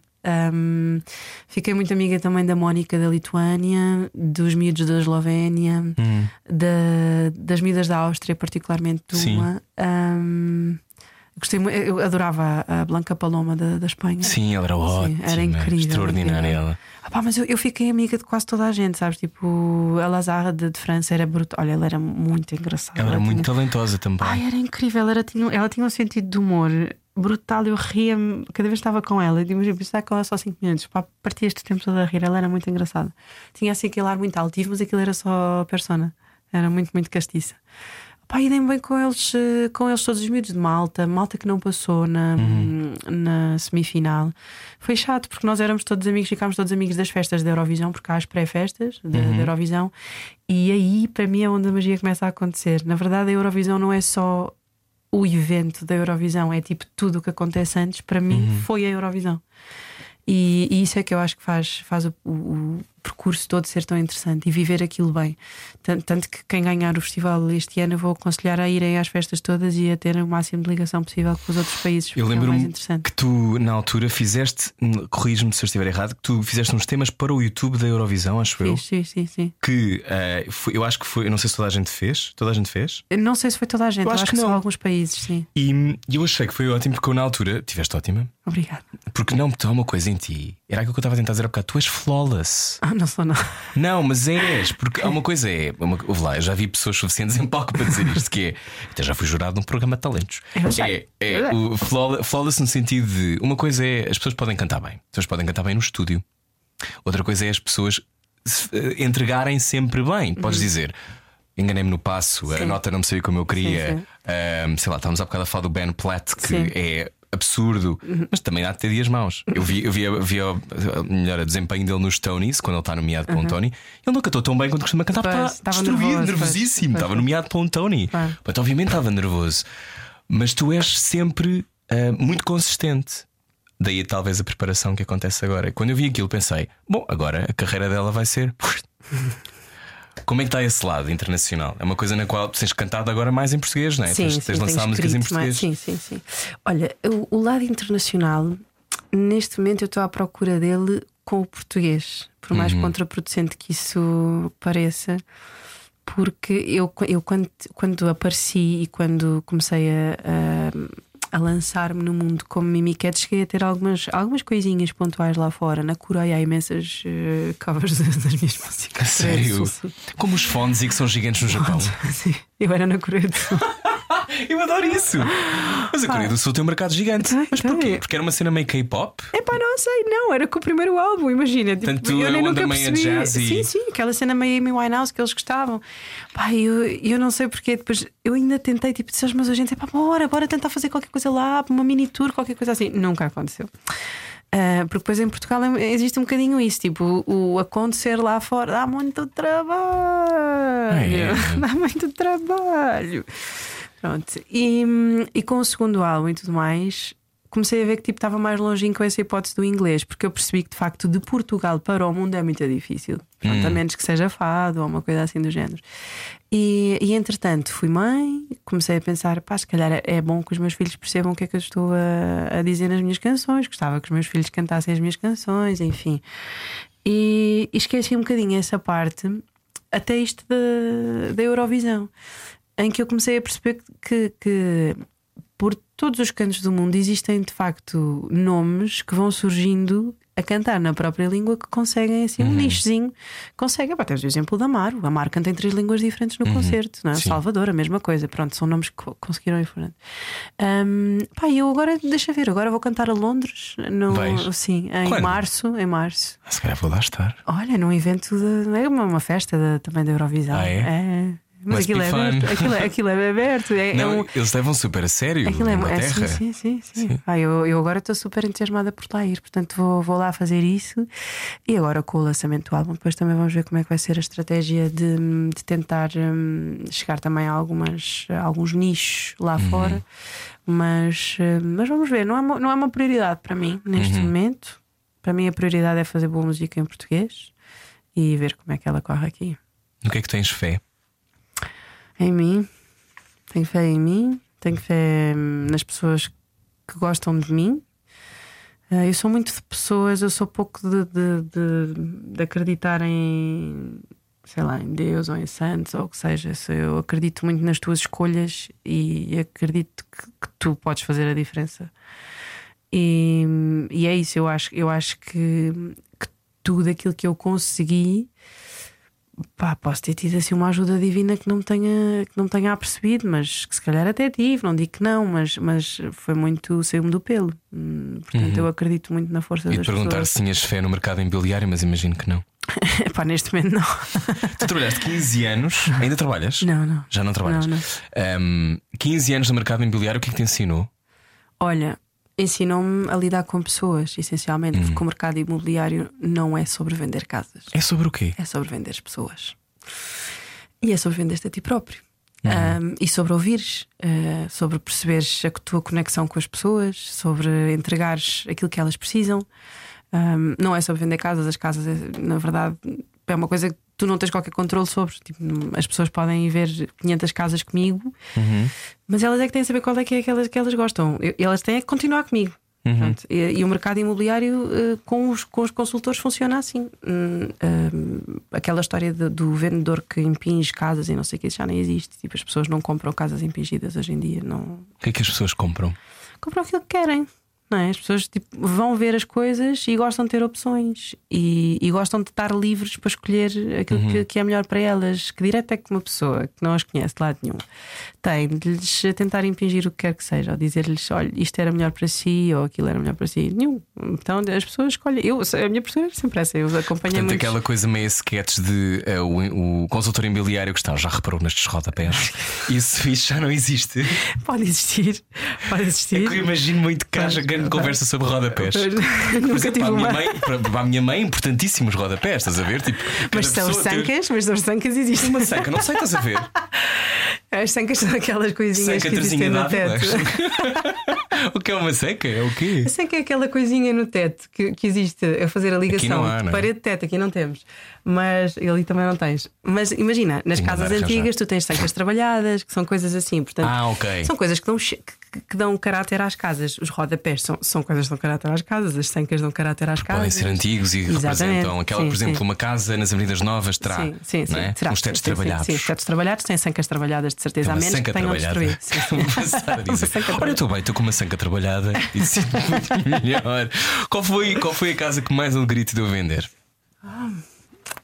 Hum, fiquei muito amiga também da Mónica da Lituânia, dos miúdos da Eslovénia,
Hum.
da- das miúdas da Áustria, particularmente de
Sim.
uma. Hum, gostei, eu adorava a Blanca Paloma da, da Espanha.
Sim, ela era ótima.
era incrível,
Extraordinária
incrível.
ela.
Ah pá, mas eu, eu fiquei amiga de quase toda a gente, sabes? Tipo, a Lazare de, de França era brutal. Olha, ela era muito engraçada.
Ela era muito
tinha...
talentosa também.
Ai, era incrível. Ela tinha, ela tinha um sentido de humor brutal. Eu ria-me cada vez que estava com ela. Eu digo, mas está com ela só 5 minutos. Pá, partia este tempo todo a rir. Ela era muito engraçada. Tinha assim aquele ar muito altivo, mas aquilo era só persona. Era muito, muito castiça. Pá, dei-me bem com eles, eh, com eles todos os miúdos de Malta, Malta que não passou na, na semifinal. Foi chato porque nós éramos todos amigos, ficámos todos amigos das festas da Eurovisão, porque há as pré-festas da, da Eurovisão, e aí para mim é onde a magia começa a acontecer. Na verdade, a Eurovisão não é só o evento da Eurovisão, é tipo tudo o que acontece antes, para mim foi a Eurovisão. E, e isso é que eu acho que faz, faz o- o percurso todo ser tão interessante e viver aquilo bem. Tanto, tanto que quem ganhar o festival este ano eu vou aconselhar a irem às festas todas e a ter o máximo de ligação possível com os outros países.
Eu
é
lembro-me
interessante.
que tu, na altura, fizeste, hum, corrijo-me se eu estiver errado, que tu fizeste uns temas para o YouTube da Eurovisão, acho eu.
Sim, sim, sim.
Que eh, foi- eu acho que foi, eu não sei se toda a gente fez. Toda a gente fez.
Eu Não sei se foi toda a gente,
Eu acho
acho,
que
que,
não.
alguns países, sim.
E hum, eu achei que foi ótimo porque eu, na altura, tiveste ótima.
Obrigada.
Porque não me uma coisa em ti. Era aquilo que eu estava a tentar dizer há bocado. Tu és flawless.
Ah, não sou não.
Não, mas és, porque há uma coisa é. Uma, ouve lá, eu já vi pessoas suficientes em palco para dizer isto: que é. Até já fui jurado num programa de talentos. É, é
eu sei.
o flawless, flawless no sentido de. Uma coisa é. As pessoas podem cantar bem. As pessoas podem cantar bem no estúdio. Outra coisa é as pessoas eh, entregarem sempre bem. Podes dizer. Enganei-me no passo, a
Uhum. Sim.
nota não me saiu como eu queria.
Sim, sim.
Ahm, sei lá, estávamos há bocado a falar do Ben Platt, que.
Uhum.
é absurdo, mas também há de ter dias maus. Eu vi, eu vi, vi a- melhor o desempenho dele nos Tonys, quando ele está nomeado para um Tony. Ele não cantou tão bem quanto costuma cantar,
Pois,
está
estava
destruído, nervosíssimo.
pois, pois,
Estava
pois.
nomeado para um Tony.
Claro.
Portanto, obviamente estava nervoso. Mas tu és sempre ah, muito consistente. Daí talvez a preparação que acontece agora. Quando eu vi aquilo, pensei: bom, agora a carreira dela vai ser. Como é que está esse lado internacional? É uma coisa na qual tens cantado agora mais em português, não é?
Sim,
tens,
sim,
tens lançado músicas em
mais-
português.
Sim, sim, sim. Olha, o, o lado internacional, neste momento eu estou à procura dele com o português, por mais
Uhum.
contraproducente que isso pareça. Porque eu, eu quando, quando apareci e quando comecei a, a, a lançar-me no mundo como Mimiquete, cheguei a ter algumas, algumas coisinhas pontuais lá fora. Na Coreia há imensas eh, covers das, minhas músicas.
A sério?
Sim, sim.
Como os fones e que são gigantes no Japão.
Sim, eu era na Coreia do Sul.
Eu adoro isso. Mas a Coreia do Sul tem um mercado gigante.
Tem,
Mas
tem.
porquê? Porque era uma cena meio K-pop?
Epá, não sei, não, era com o primeiro álbum, imagina. Tipo,
Tanto
eu
a
nem nunca percebi.
jazzy.
Sim, sim, aquela cena meio Amy Winehouse que eles gostavam. Pá, eu, eu não sei porque. Depois eu ainda tentei, tipo, dizer aos meus agentes: pá, bora, bora tentar fazer qualquer coisa lá, uma mini tour, qualquer coisa assim. Nunca aconteceu. Ah, porque depois em Portugal é- existe um bocadinho isso, tipo, o, o acontecer lá fora dá muito trabalho.
É.
Dá muito trabalho. Pronto. E, e com o segundo álbum e tudo mais, comecei a ver que tipo, estava mais longinho com essa hipótese do inglês, porque eu percebi que de facto de Portugal para o mundo é muito difícil. Pronto, A menos que seja fado ou uma coisa assim do género. E, e entretanto fui mãe, comecei a pensar, pá, se calhar é- é bom que os meus filhos percebam o que é que eu estou a, a dizer nas minhas canções. Gostava que os meus filhos cantassem as minhas canções, enfim. E, e esqueci um bocadinho essa parte até isto da, da Eurovisão, em que eu comecei a perceber que, que por todos os cantos do mundo existem de facto nomes que vão surgindo a cantar na própria língua que conseguem assim um nichozinho. Conseguem, temos o exemplo da Amaro. A Amaro canta em três línguas diferentes no concerto, não é? Salvador, a mesma coisa. Pronto, são nomes que co- conseguiram ir fora. Um, pá, eu agora, deixa ver, agora vou cantar a Londres, no,
Vais?
sim, em
Quando?
março. Em março.
Ah, se calhar vou lá estar.
Olha, num evento, de, é uma, uma festa da- também da Eurovisão.
Ah, é?
Mas aquilo é, aberto, aquilo, é, aquilo é aberto. É, é
Não,
um,
eles levam super a sério
Aquilo é, é
terra.
sim, sim, sim, sim. Ah, eu, eu agora estou super entusiasmada por lá ir, portanto vou, vou lá fazer isso. E agora com o lançamento do álbum, depois também vamos ver como é que vai ser a estratégia de, de tentar hum, chegar também a, algumas, a alguns nichos lá
Uhum.
fora. Mas, hum, mas vamos ver, não é, uma, não é uma prioridade para mim neste
Uhum.
momento. Para mim a prioridade é fazer boa música em português e ver como é que ela corre aqui.
No que é que tens fé?
Em mim, tenho fé em mim, tenho fé hum, nas pessoas que gostam de mim. Ah, Eu sou muito de pessoas, eu sou pouco de, de, de- de acreditar em, sei lá, em Deus ou em santos ou o que seja. Se Eu acredito muito nas tuas escolhas e acredito que, que tu podes fazer a diferença. E, e é isso, eu acho, eu acho que, que tudo aquilo que eu consegui pá, posso ter tido assim uma ajuda divina que não me tenha, que não tenha apercebido, mas que se calhar até tive, não digo que não, mas, mas foi muito, saiu-me do pelo. Hum, Portanto, eu acredito muito na força
E
das
perguntar
pessoas.
se tinhas fé no mercado imobiliário, mas imagino que não.
Pá, neste momento não.
Tu trabalhaste 15 anos, ainda trabalhas?
Não, não.
Já não trabalhas?
Não,
Um, 15 anos no mercado imobiliário, o que é que te ensinou?
Olha, ensinou-me a lidar com pessoas, essencialmente,
Hum.
porque o mercado imobiliário não é sobre vender casas.
É sobre o quê?
é sobre vender as pessoas. E é sobre vender-te a ti próprio.
Uhum.
Um, e sobre ouvires, uh, sobre perceberes a tua conexão com as pessoas, sobre entregares aquilo que elas precisam. Um, não é sobre vender casas, as casas, é, na verdade, é uma coisa que tu não tens qualquer controle sobre. Tipo, as pessoas podem ir ver 500 casas comigo,
Uhum.
mas elas é que têm a saber qual é que é aquelas que elas gostam. Elas têm é que continuar comigo.
Uhum.
E, e o mercado imobiliário eh, com, os, com os consultores funciona assim. Hum, hum, aquela história de- do vendedor que impinge casas e não sei o que, isso já nem existe. Tipo, as pessoas não compram casas impingidas hoje em dia. Não
O que é que as pessoas compram?
compram aquilo que querem. Não é? As pessoas tipo, vão ver as coisas e gostam de ter opções e, e gostam de estar livres para escolher aquilo que, que é melhor para elas. Que direto é que uma pessoa que não as conhece de lado nenhum tem de lhes tentar impingir o que quer que seja, ou dizer-lhes: olha, isto era melhor para si ou aquilo era melhor para si. Nenhum. Então as pessoas escolhem. Eu, a minha pessoa é sempre essa. Eu acompanhei
Portanto,
muito.
aquela coisa meio sketch de eh, o, o consultor imobiliário que está, já reparou nestes rodapés? Isso, isso já não existe.
Pode existir, pode
É
existir.
que eu imagino muito que haja grande conversa sobre rodapés.
Nunca tive
para, a minha
uma.
mãe, para, para a minha mãe, importantíssimos rodapés, estás a ver? Tipo,
Mas são
ter-
sancas, mas são sancas existem.
Uma sanca, não sei, estás a ver?
As sancas são aquelas coisinhas
Sanca
que existem no teto.
O que é uma sanca? É o quê?
A sanca é aquela coisinha no teto que, que existe a fazer a ligação.
há, é?
Parede-teto, aqui não temos. Mas ali também não tens. Mas imagina, nas
de
casas antigas tu tens sancas trabalhadas, que são coisas assim. Portanto,
Ah, ok.
São coisas que dão, que, que dão caráter às casas. Os rodapés são, são coisas que dão caráter às casas, as sancas dão caráter às casas.
Podem ser antigos e
Exatamente.
representam aquela,
Sim,
por exemplo,
sim.
uma casa nas Avenidas Novas terá.
Sim, sim, sim.
é?
Terá.
Uns tetos
Sim,
trabalhados.
Sim, os tetos trabalhados têm sancas trabalhadas, de certeza,
É
a menos que tenham destruído. Sim, sim.
Olha, estou bem, estou com uma sanca trabalhada e sinto muito melhor. Qual foi, qual foi a casa que mais alegria te deu a vender?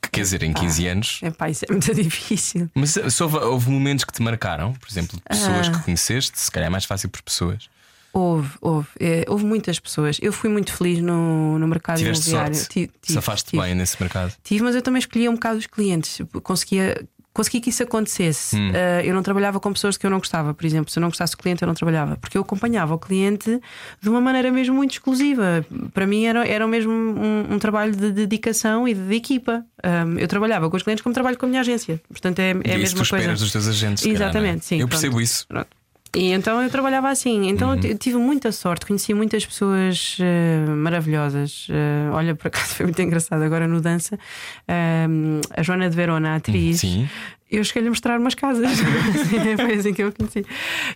Que Quer dizer, em 15 anos.
Epá, isso é muito difícil.
Mas se houve, houve momentos que te marcaram, por exemplo, pessoas
Ah.
que conheceste, se calhar é mais fácil por pessoas.
Houve, houve. É, houve muitas pessoas. Eu fui muito feliz no, no mercado
Tiveste
imobiliário.
sorte,
Ti- tive,
safaste
tive.
bem nesse mercado.
Tive, mas eu também escolhia um bocado os clientes. Conseguia, consegui que isso acontecesse.
Hum.
Uh, eu não trabalhava com pessoas que eu não gostava, por exemplo. Se eu não gostasse do cliente, eu não trabalhava. Porque eu acompanhava o cliente de uma maneira mesmo muito exclusiva. Para mim era, era mesmo um, um trabalho de dedicação e de, equipa. Um, eu trabalhava com os clientes como trabalho com a minha agência. Portanto, é, é a mesma
tu
coisa.
esperas dos teus agentes. calhar,
Exatamente,
não é?
sim.
Eu
pronto.
percebo isso.
Pronto. E então eu trabalhava assim. Então eu t- eu tive muita sorte, conheci muitas pessoas eh, maravilhosas. Eh, olha, por acaso foi muito engraçado. Agora no Dança, eh, a Joana de Verona, a atriz,
Sim.
eu cheguei-lhe a mostrar umas casas. foi assim que eu conheci.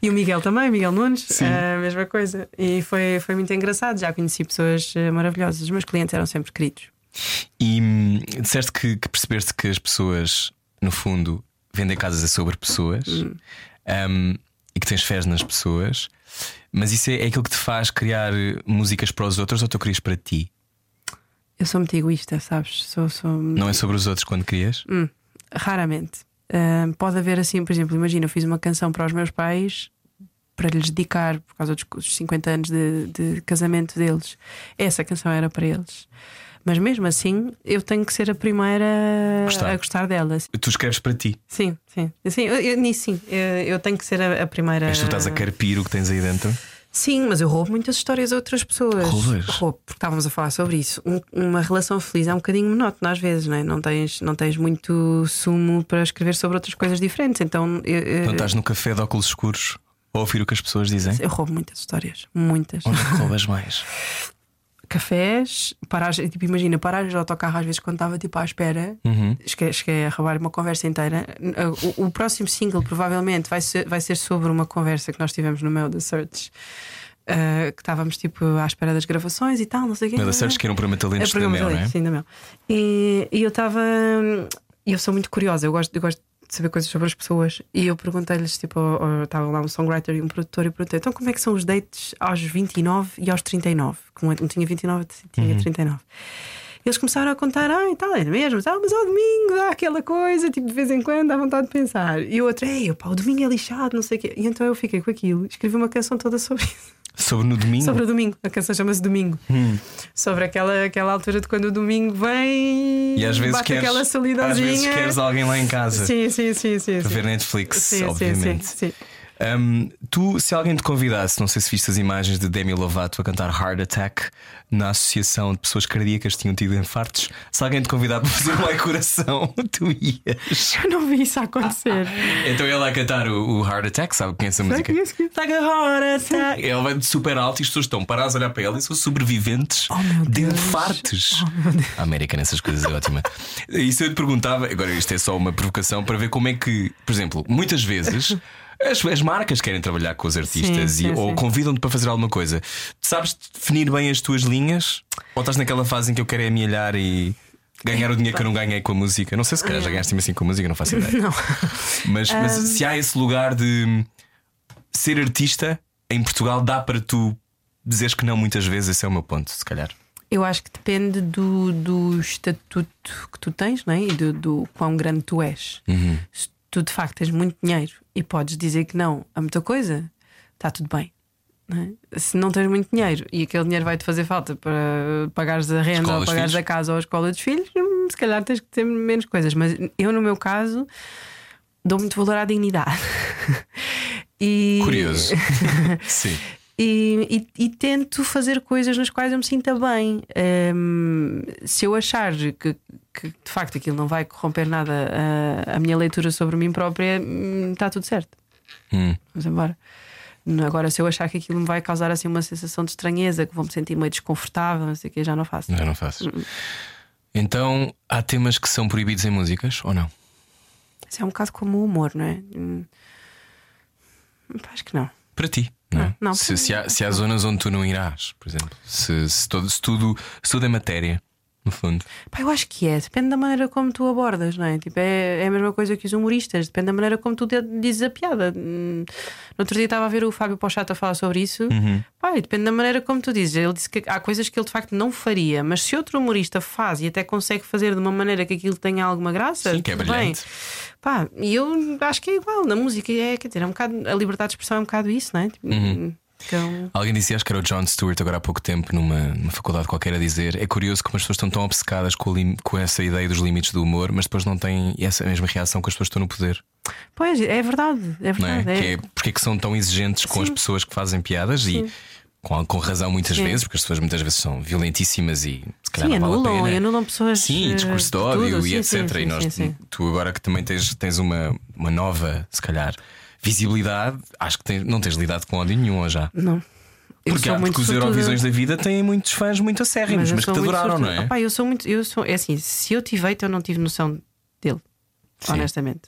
E o Miguel também, Miguel Nunes,
Sim.
a mesma coisa. E foi, foi muito engraçado. Já conheci pessoas eh, maravilhosas. Os meus clientes eram sempre queridos.
E hum, disseste que, que percebeste que as pessoas, no fundo, vendem casas é sobre pessoas hum, e que tens fé nas pessoas, mas isso é, é aquilo que te faz criar eh, músicas para os outros ou tu crias para ti?
Eu sou muito egoísta, sabes? Sou, sou
Não é sobre os outros quando crias?
Hum, raramente. Ahm, pode haver assim, por exemplo, imagina, eu fiz uma canção para os meus pais para lhes dedicar por causa dos 50 anos de, de casamento deles. Essa canção era para eles. Mas mesmo assim, eu tenho que ser a primeira
Gostar.
a gostar dela.
Tu escreves para ti.
Sim, sim. sim eu, eu- nisso sim. Eu, eu tenho que ser a, a primeira.
Mas tu estás a carpir o que tens aí dentro.
Sim, mas eu roubo muitas histórias a outras pessoas.
Roubas?
Roubo, porque estávamos a falar sobre isso. Um- uma relação feliz é um bocadinho monótona às vezes, não é? Não tens, não tens muito sumo para escrever sobre outras coisas diferentes. Então eu, eu,
Não estás no café de óculos escuros a ouvir o que as pessoas dizem?
eu roubo muitas histórias. Muitas.
Onde é que roubas mais?
Cafés, paragem, tipo, imagina, paragens de autocarro às vezes quando estava tipo à espera,
Uhum.
cheguei, cheguei a roubar uma conversa inteira. O, o próximo single provavelmente vai ser, vai ser sobre uma conversa que nós tivemos no meu The Search. uh, que estávamos tipo à espera das gravações e tal, não sei o quê.
Mas a certo que era um programa de talentos
É
da Mel, não é?
Sim, da Mel. E, e eu estava. E eu sou muito curiosa, eu gosto, eu gosto saber coisas sobre as pessoas. E eu perguntei-lhes, tipo, estava lá um songwriter e um produtor, e perguntei: então como é que são os dates aos 29 e aos 39? Como eu não tinha 29, tinha 39. Eles começaram a contar, ah, e tal, é mesmo, ah, mas ao domingo dá aquela coisa, tipo, de vez em quando dá vontade de pensar. E o outro, ei, pá, o domingo é lixado, não sei o quê. E então eu fiquei com aquilo, escrevi uma canção toda sobre isso.
Sobre no domingo.
Sobre o domingo. A canção chama-se Domingo.
Hum.
Sobre aquela, aquela altura de quando o domingo vem
E às vezes
bate
queres,
aquela
às
solidãozinha.
vezes queres alguém lá em casa
Sim, sim, sim, sim.
para
sim.
ver Netflix,
Sim, sim,
obviamente.
sim, sim.
Hum, tu, se alguém te convidasse, não sei se viste as imagens de Demi Lovato a cantar Heart Attack na associação de pessoas cardíacas que tinham tido infartos, se alguém te convidar para fazer um ai coração, tu ias.
Eu não vi isso a acontecer.
Então ele a cantar o, o Heart Attack, sabe quem é essa música? Like a heart attack. Ele vai de super alto e as pessoas estão paradas a olhar para ele e são sobreviventes
Oh,
de infartos. A América nessas coisas é ótima. Isso eu te perguntava, agora isto é só uma provocação para ver como é que, por exemplo, muitas vezes. As, as marcas querem trabalhar com os artistas
Sim,
e,
sim,
ou convidam-te para fazer alguma coisa. Sabes definir bem as tuas linhas? Ou estás naquela fase em que eu quero é amelhar e ganhar o dinheiro que eu não ganhei com a música? Não sei se calhar já ganhaste assim com a música, não faço ideia.
Não.
Mas, mas se há esse lugar de ser artista em Portugal, dá para tu dizeres que não muitas vezes, esse é o meu ponto, se calhar.
Eu acho que depende do, do estatuto que tu tens não é? e do, do quão grande tu és.
Uhum.
Se tu de facto tens muito dinheiro e podes dizer que não a muita coisa, está tudo bem. não é? Se não tens muito dinheiro e aquele dinheiro vai-te fazer falta para pagares a renda
Escola
ou pagares
filhos.
a casa ou a escola dos filhos, hum, se calhar tens que ter menos coisas. Mas eu, no meu caso, dou muito valor à dignidade. e...
Curioso. Sim.
E, e- e tento fazer coisas nas quais eu me sinta bem. Hum, se eu achar que, que, de facto aquilo não vai corromper nada a, a minha leitura sobre mim própria, hum, está tudo certo.
Hum.
Vamos embora. Agora, se eu achar que aquilo me vai causar assim uma sensação de estranheza, que vou me sentir meio desconfortável, não sei o que, já não faço.
Já não fazes. Então, há temas que são proibidos em músicas ou não?
Isso é um bocado como o humor, não é? Hum, Acho que não.
Para ti, não é?
Não, não.
Se, se há, se há zonas onde tu não irás, por exemplo, se, se, todo, se tudo, se tudo é matéria, no fundo.
Pá, eu acho que é, depende da maneira como tu abordas, não é? Tipo, é, é a mesma coisa que os humoristas, depende da maneira como tu dizes a piada. Hum, No outro dia estava a ver o Fábio Pochato a falar sobre isso.
Uhum.
Pá, depende da maneira como tu dizes. Ele disse que há coisas que ele de facto não faria, mas se outro humorista faz e até consegue fazer de uma maneira que aquilo tenha alguma graça,
Sim, que é
tudo bem.
brilhante.
Pá, e eu acho que é igual na música, é, quer dizer, é um bocado, a liberdade de expressão é um bocado isso, não é? Tipo,
Uhum.
Então,
Alguém disse, acho que era o John Stewart, agora há pouco tempo, numa, numa faculdade qualquer, a dizer: é curioso como as pessoas estão tão obcecadas com, lim- com essa ideia dos limites do humor, mas depois não têm essa mesma reação com as pessoas que estão no poder.
pois, é verdade, é
é?
verdade.
Que é porque é que são tão exigentes com as pessoas que fazem piadas e com, com razão muitas
Sim.
vezes, porque as pessoas muitas vezes são violentíssimas e se calhar
Sim,
não vale a
anulam,
pena.
e anulam pessoas.
Sim,
eh,
discurso de ódio e
Sim,
etc.
sim,
e nós,
sim, sim.
tu agora que também tens, tens uma, uma nova, se calhar, visibilidade, acho que não tens lidado com ódio nenhum já.
Não.
Porque, há, porque os. Eurovisões da vida têm muitos fãs muito acérrimos,
eu
mas, que te adoraram, não é?
Opá, eu sou muito. Eu sou, é assim, se eu tive hate, eu não tive noção dele.
Sim.
Honestamente.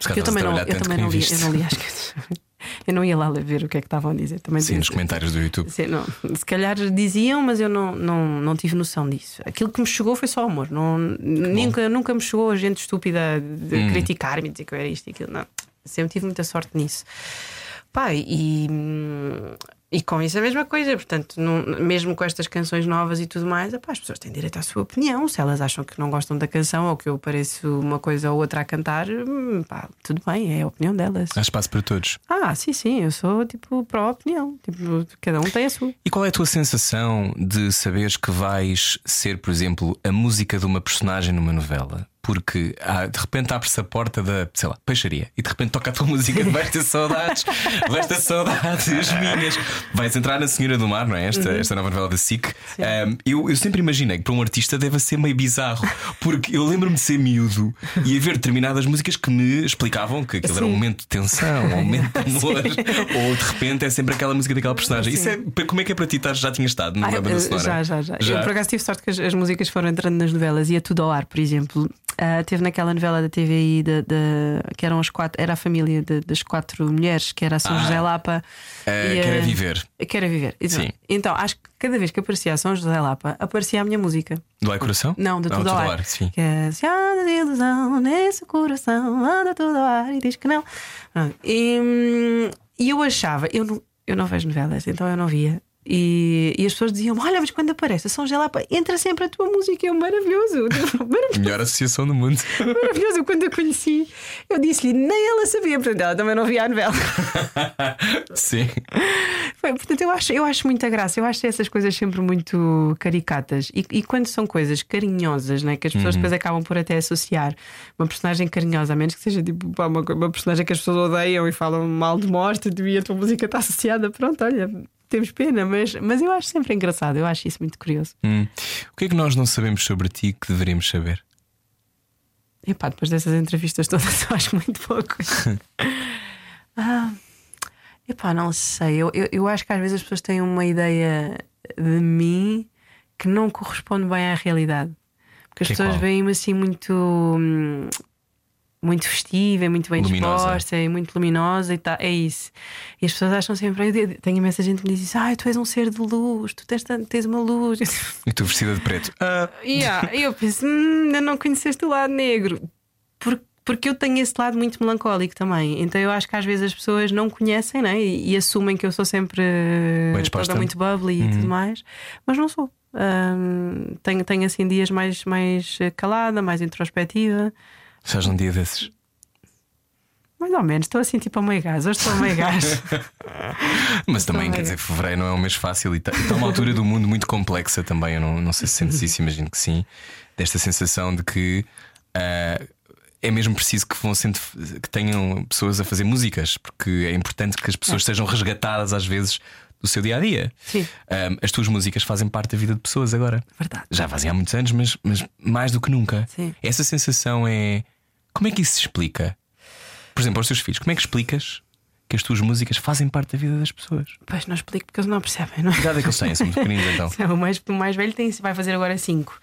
Calhar
eu também, não, eu também não li, eu não li as coisas. Eu não ia lá ver o que é que estavam a dizer. Também
Sim, nos comentários do YouTube.
Sim, não. Se calhar diziam, mas eu não, não, não tive noção disso. Aquilo que me chegou foi só amor. Não, nunca, nunca me chegou a gente estúpida de
Hum.
criticar-me, dizer que eu era isto e aquilo. Não. Sempre tive muita sorte nisso. Pá, e, e com isso a mesma coisa, portanto, não- mesmo com estas canções novas e tudo mais, epá, as pessoas têm direito à sua opinião. Se elas acham que não gostam da canção ou que eu pareço uma coisa ou outra a cantar, hum, pá, tudo bem, é a opinião delas.
Há espaço para todos.
Ah, sim, sim, eu sou tipo pró-opinião. Tipo, cada um tem a sua.
E qual é a tua sensação de saberes que vais ser, por exemplo, a música de uma personagem numa novela? Porque ah, de repente abre-se a porta da, sei lá, peixaria e de repente toca a tua música, vais ter saudades, vais ter saudades minhas. Vais entrar na Senhora do Mar, não é? Esta, esta nova novela da SIC. Um, eu, eu sempre imaginei que para um artista deve ser meio bizarro, porque eu lembro-me de ser miúdo e haver determinadas músicas que me explicavam que aquilo era um
Sim.
momento de tensão, um momento de amor, ou de repente é sempre aquela música daquela personagem. Isso é, como é que é para ti? Já tinhas estado numa
Ah,
banda
eu-
sonora?
já, já, já, Eu por acaso tive sorte que as, as músicas foram entrando nas novelas e a tudo ao ar, por exemplo. Ah, teve naquela novela da TVI da, da- que eram as quatro, era a família de- das quatro mulheres, que era a São
Ah.
José Lapa.
Eh,
e
Quero é viver.
Quero é viver.
Sim.
Então, acho que cada vez que aparecia a São José Lapa, aparecia a minha música.
Do Ai Coração?
Não, de tudo ao ar.
sim.
Que é se anda de ilusão nesse coração, anda tudo ao ar e diz que não. Pronto. E, hum, e eu achava, eu não, eu não vejo novelas, então eu não via. E, e as pessoas diziam: Olha, mas quando aparece a São Gelapa, entra sempre a tua música, é maravilhoso. Maravilhoso.
Melhor associação do mundo.
Maravilhoso, Eu, quando a conheci, eu disse-lhe, nem ela sabia, portanto, ela também não via a novela.
sim.
Foi, portanto, eu acho, eu acho muita graça, eu acho essas coisas sempre muito caricatas. E, e quando são coisas carinhosas, né, que as pessoas depois acabam por até associar uma personagem carinhosa, a menos que seja tipo pá, uma, uma personagem que as pessoas odeiam e falam mal de morte, e a tua música está associada, pronto, olha, temos pena, mas, mas eu acho sempre engraçado, eu acho isso muito curioso.
Hum. O que é que nós não sabemos sobre ti que deveríamos saber?
Epá, depois dessas entrevistas todas, eu acho muito pouco. ah, epá, não sei. Eu, eu, eu acho que às vezes as pessoas têm uma ideia de mim que não corresponde bem à realidade. Porque as
Que é
pessoas veem-me assim muito. Muito festiva, e muito bem
Luminosa.
disposta e muito luminosa e tal. É isso. E as pessoas acham sempre. eu Tenho imensa gente que me diz isso: Ai, tu és um ser de luz, tu tens, tens uma luz.
E tu vestida de preto? Ah,
Yeah, eu penso, hum, ainda não conheceste o lado negro. Por- porque eu tenho esse lado muito melancólico também. Então eu acho que às vezes as pessoas não conhecem né? e, e assumem que eu sou sempre toda muito bubbly e tudo mais, mas não sou. Hum, tenho, tenho assim dias mais, mais calada, mais introspectiva.
Estás num dia desses.
Mais ou menos, estou assim tipo a meio gás. Hoje estou a meio gás.
Mas também, quer
é.
dizer, fevereiro não é um mês fácil e está tá uma altura do mundo muito complexa também. Eu não, não sei se sentes isso, imagino que sim. Desta sensação de que ah, é mesmo preciso que, vão sendo, que tenham pessoas a fazer músicas, porque é importante que as pessoas sejam resgatadas às vezes do seu dia a dia.
Sim.
Ah, as tuas músicas fazem parte da vida de pessoas agora.
Verdade.
Já fazem há muitos anos, mas, mas mais do que nunca.
Sim.
Essa sensação é. Como é que isso se explica? Por exemplo, aos teus filhos, como é que explicas que as tuas músicas fazem parte da vida das pessoas?
Pois não explico porque eles não percebem, não é?
Que idade é que eles têm? São muito pequeninos então.
O mais, o mais velho tem, vai fazer agora 5.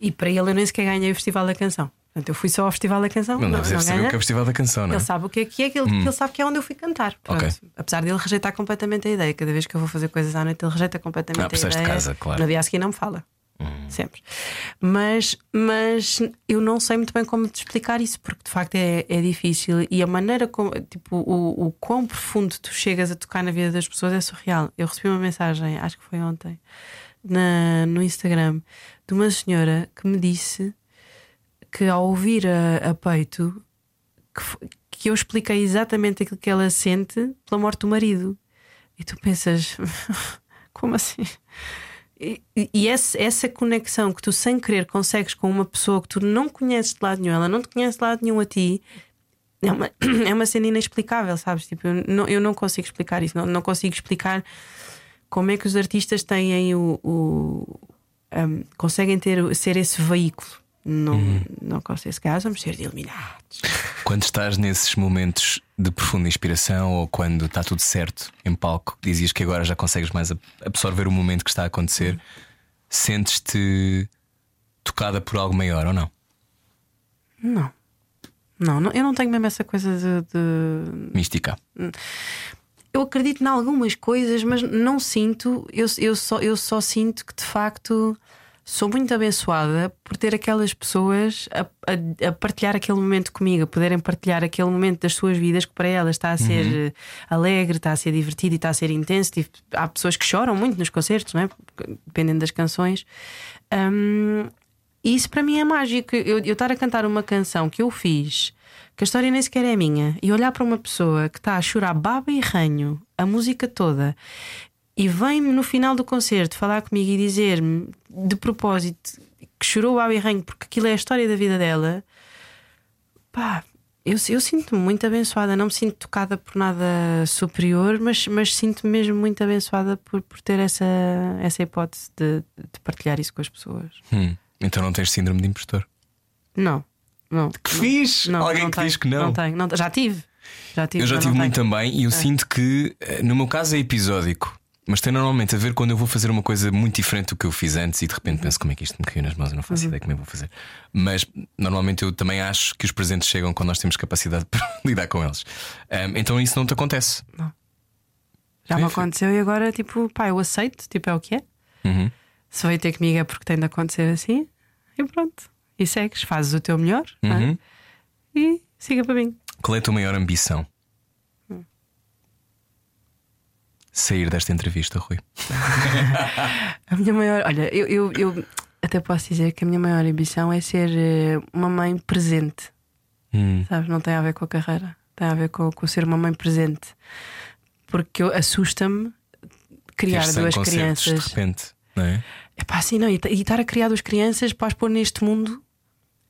E para ele eu nem sequer ganhei o Festival da Canção. Portanto, eu fui só ao Festival da Canção.
Não, deve saber o que é o Festival da Canção, não é?
Ele sabe o que é que é, que ele, ele sabe que é onde eu fui cantar. Pronto.
Ok.
Apesar dele rejeitar completamente a ideia. Cada vez que eu vou fazer coisas à noite, ele rejeita completamente
Ah,
a
seres de
ideia.
casa, claro.
No dia a seguir não me fala. Sempre. Mas, mas eu não sei muito bem como te explicar isso, porque de facto é, é difícil e a maneira como, tipo, o, o quão profundo tu chegas a tocar na vida das pessoas é surreal. Eu recebi uma mensagem, acho que foi ontem, na, no Instagram, de uma senhora que me disse que ao ouvir a, a peito que, que eu expliquei exatamente aquilo que ela sente pela morte do marido. E tu pensas, como assim? E, e- essa conexão que tu sem querer consegues com uma pessoa que tu não conheces de lado nenhum, ela não te conhece de lado nenhum a ti, é uma, é uma cena inexplicável, sabes? Tipo, eu não, eu não consigo explicar isso, não, não consigo explicar como é que os artistas têm o. o- um, conseguem ter, ser esse veículo. Não, não consigo, se calhar vamos ser de iluminados.
Quando estás nesses momentos de profunda inspiração ou quando está tudo certo em palco, dizias que agora já consegues mais ab- absorver o momento que está a acontecer, sentes-te tocada por algo maior ou não?
Não. Não, não, eu não tenho mesmo essa coisa de- de
Mística.
eu acredito em algumas coisas, mas não sinto. Eu, eu, só, eu só sinto que de facto sou muito abençoada por ter aquelas pessoas a, a, a, partilhar aquele momento comigo, a poderem partilhar aquele momento das suas vidas que para elas está a ser uhum. alegre, está a ser divertido e está a ser intenso. Tipo, há pessoas que choram muito nos concertos, não é? dependendo das canções. Um, e isso para mim é mágico. Eu, eu estar a cantar uma canção que eu fiz, que a história nem sequer é minha, e olhar para uma pessoa que está a chorar baba e ranho a música toda e vem-me no final do concerto falar comigo e dizer-me de propósito que chorou ao ranho porque aquilo é a história da vida dela, pá, eu, eu sinto-me muito abençoada. Não me sinto tocada por nada superior, mas, mas sinto-me mesmo muito abençoada por, por ter essa, essa hipótese de, de partilhar isso com as pessoas.
Hum, então não tens síndrome de impostor?
Não, não.
Que fiz? Alguém não que tenho, diz que não?
Não tenho, não, já tive. Já tive
eu já tive muito tenho. também e eu é. sinto que, eh, no meu caso, é episódico. Mas tem normalmente a ver quando eu vou fazer uma coisa muito diferente do que eu fiz antes e de repente penso como é que isto me caiu nas mãos, eu não faço uhum. ideia como é que vou fazer. Mas normalmente eu também acho que os presentes chegam quando nós temos capacidade para lidar com eles. Um, então isso não te acontece?
Não. Já me aconteceu e agora, tipo, pá, eu aceito, tipo, é o que é.
Uhum.
Se vai ter comigo é porque tem de acontecer assim e pronto. E segues, fazes o teu melhor é? uhum. é? e siga para mim.
Qual é a tua maior ambição? Sair desta entrevista, Rui?
a minha maior. Olha, eu, eu, eu, até posso dizer que a minha maior ambição é ser eh, uma mãe presente.
Hum.
Sabes? Não tem a ver com a carreira, tem a ver com, com ser uma mãe presente. Porque assusta-me criar duas crianças.
De repente, não é?
É pá, assim, não. E, e estar a criar duas crianças para as pôr neste mundo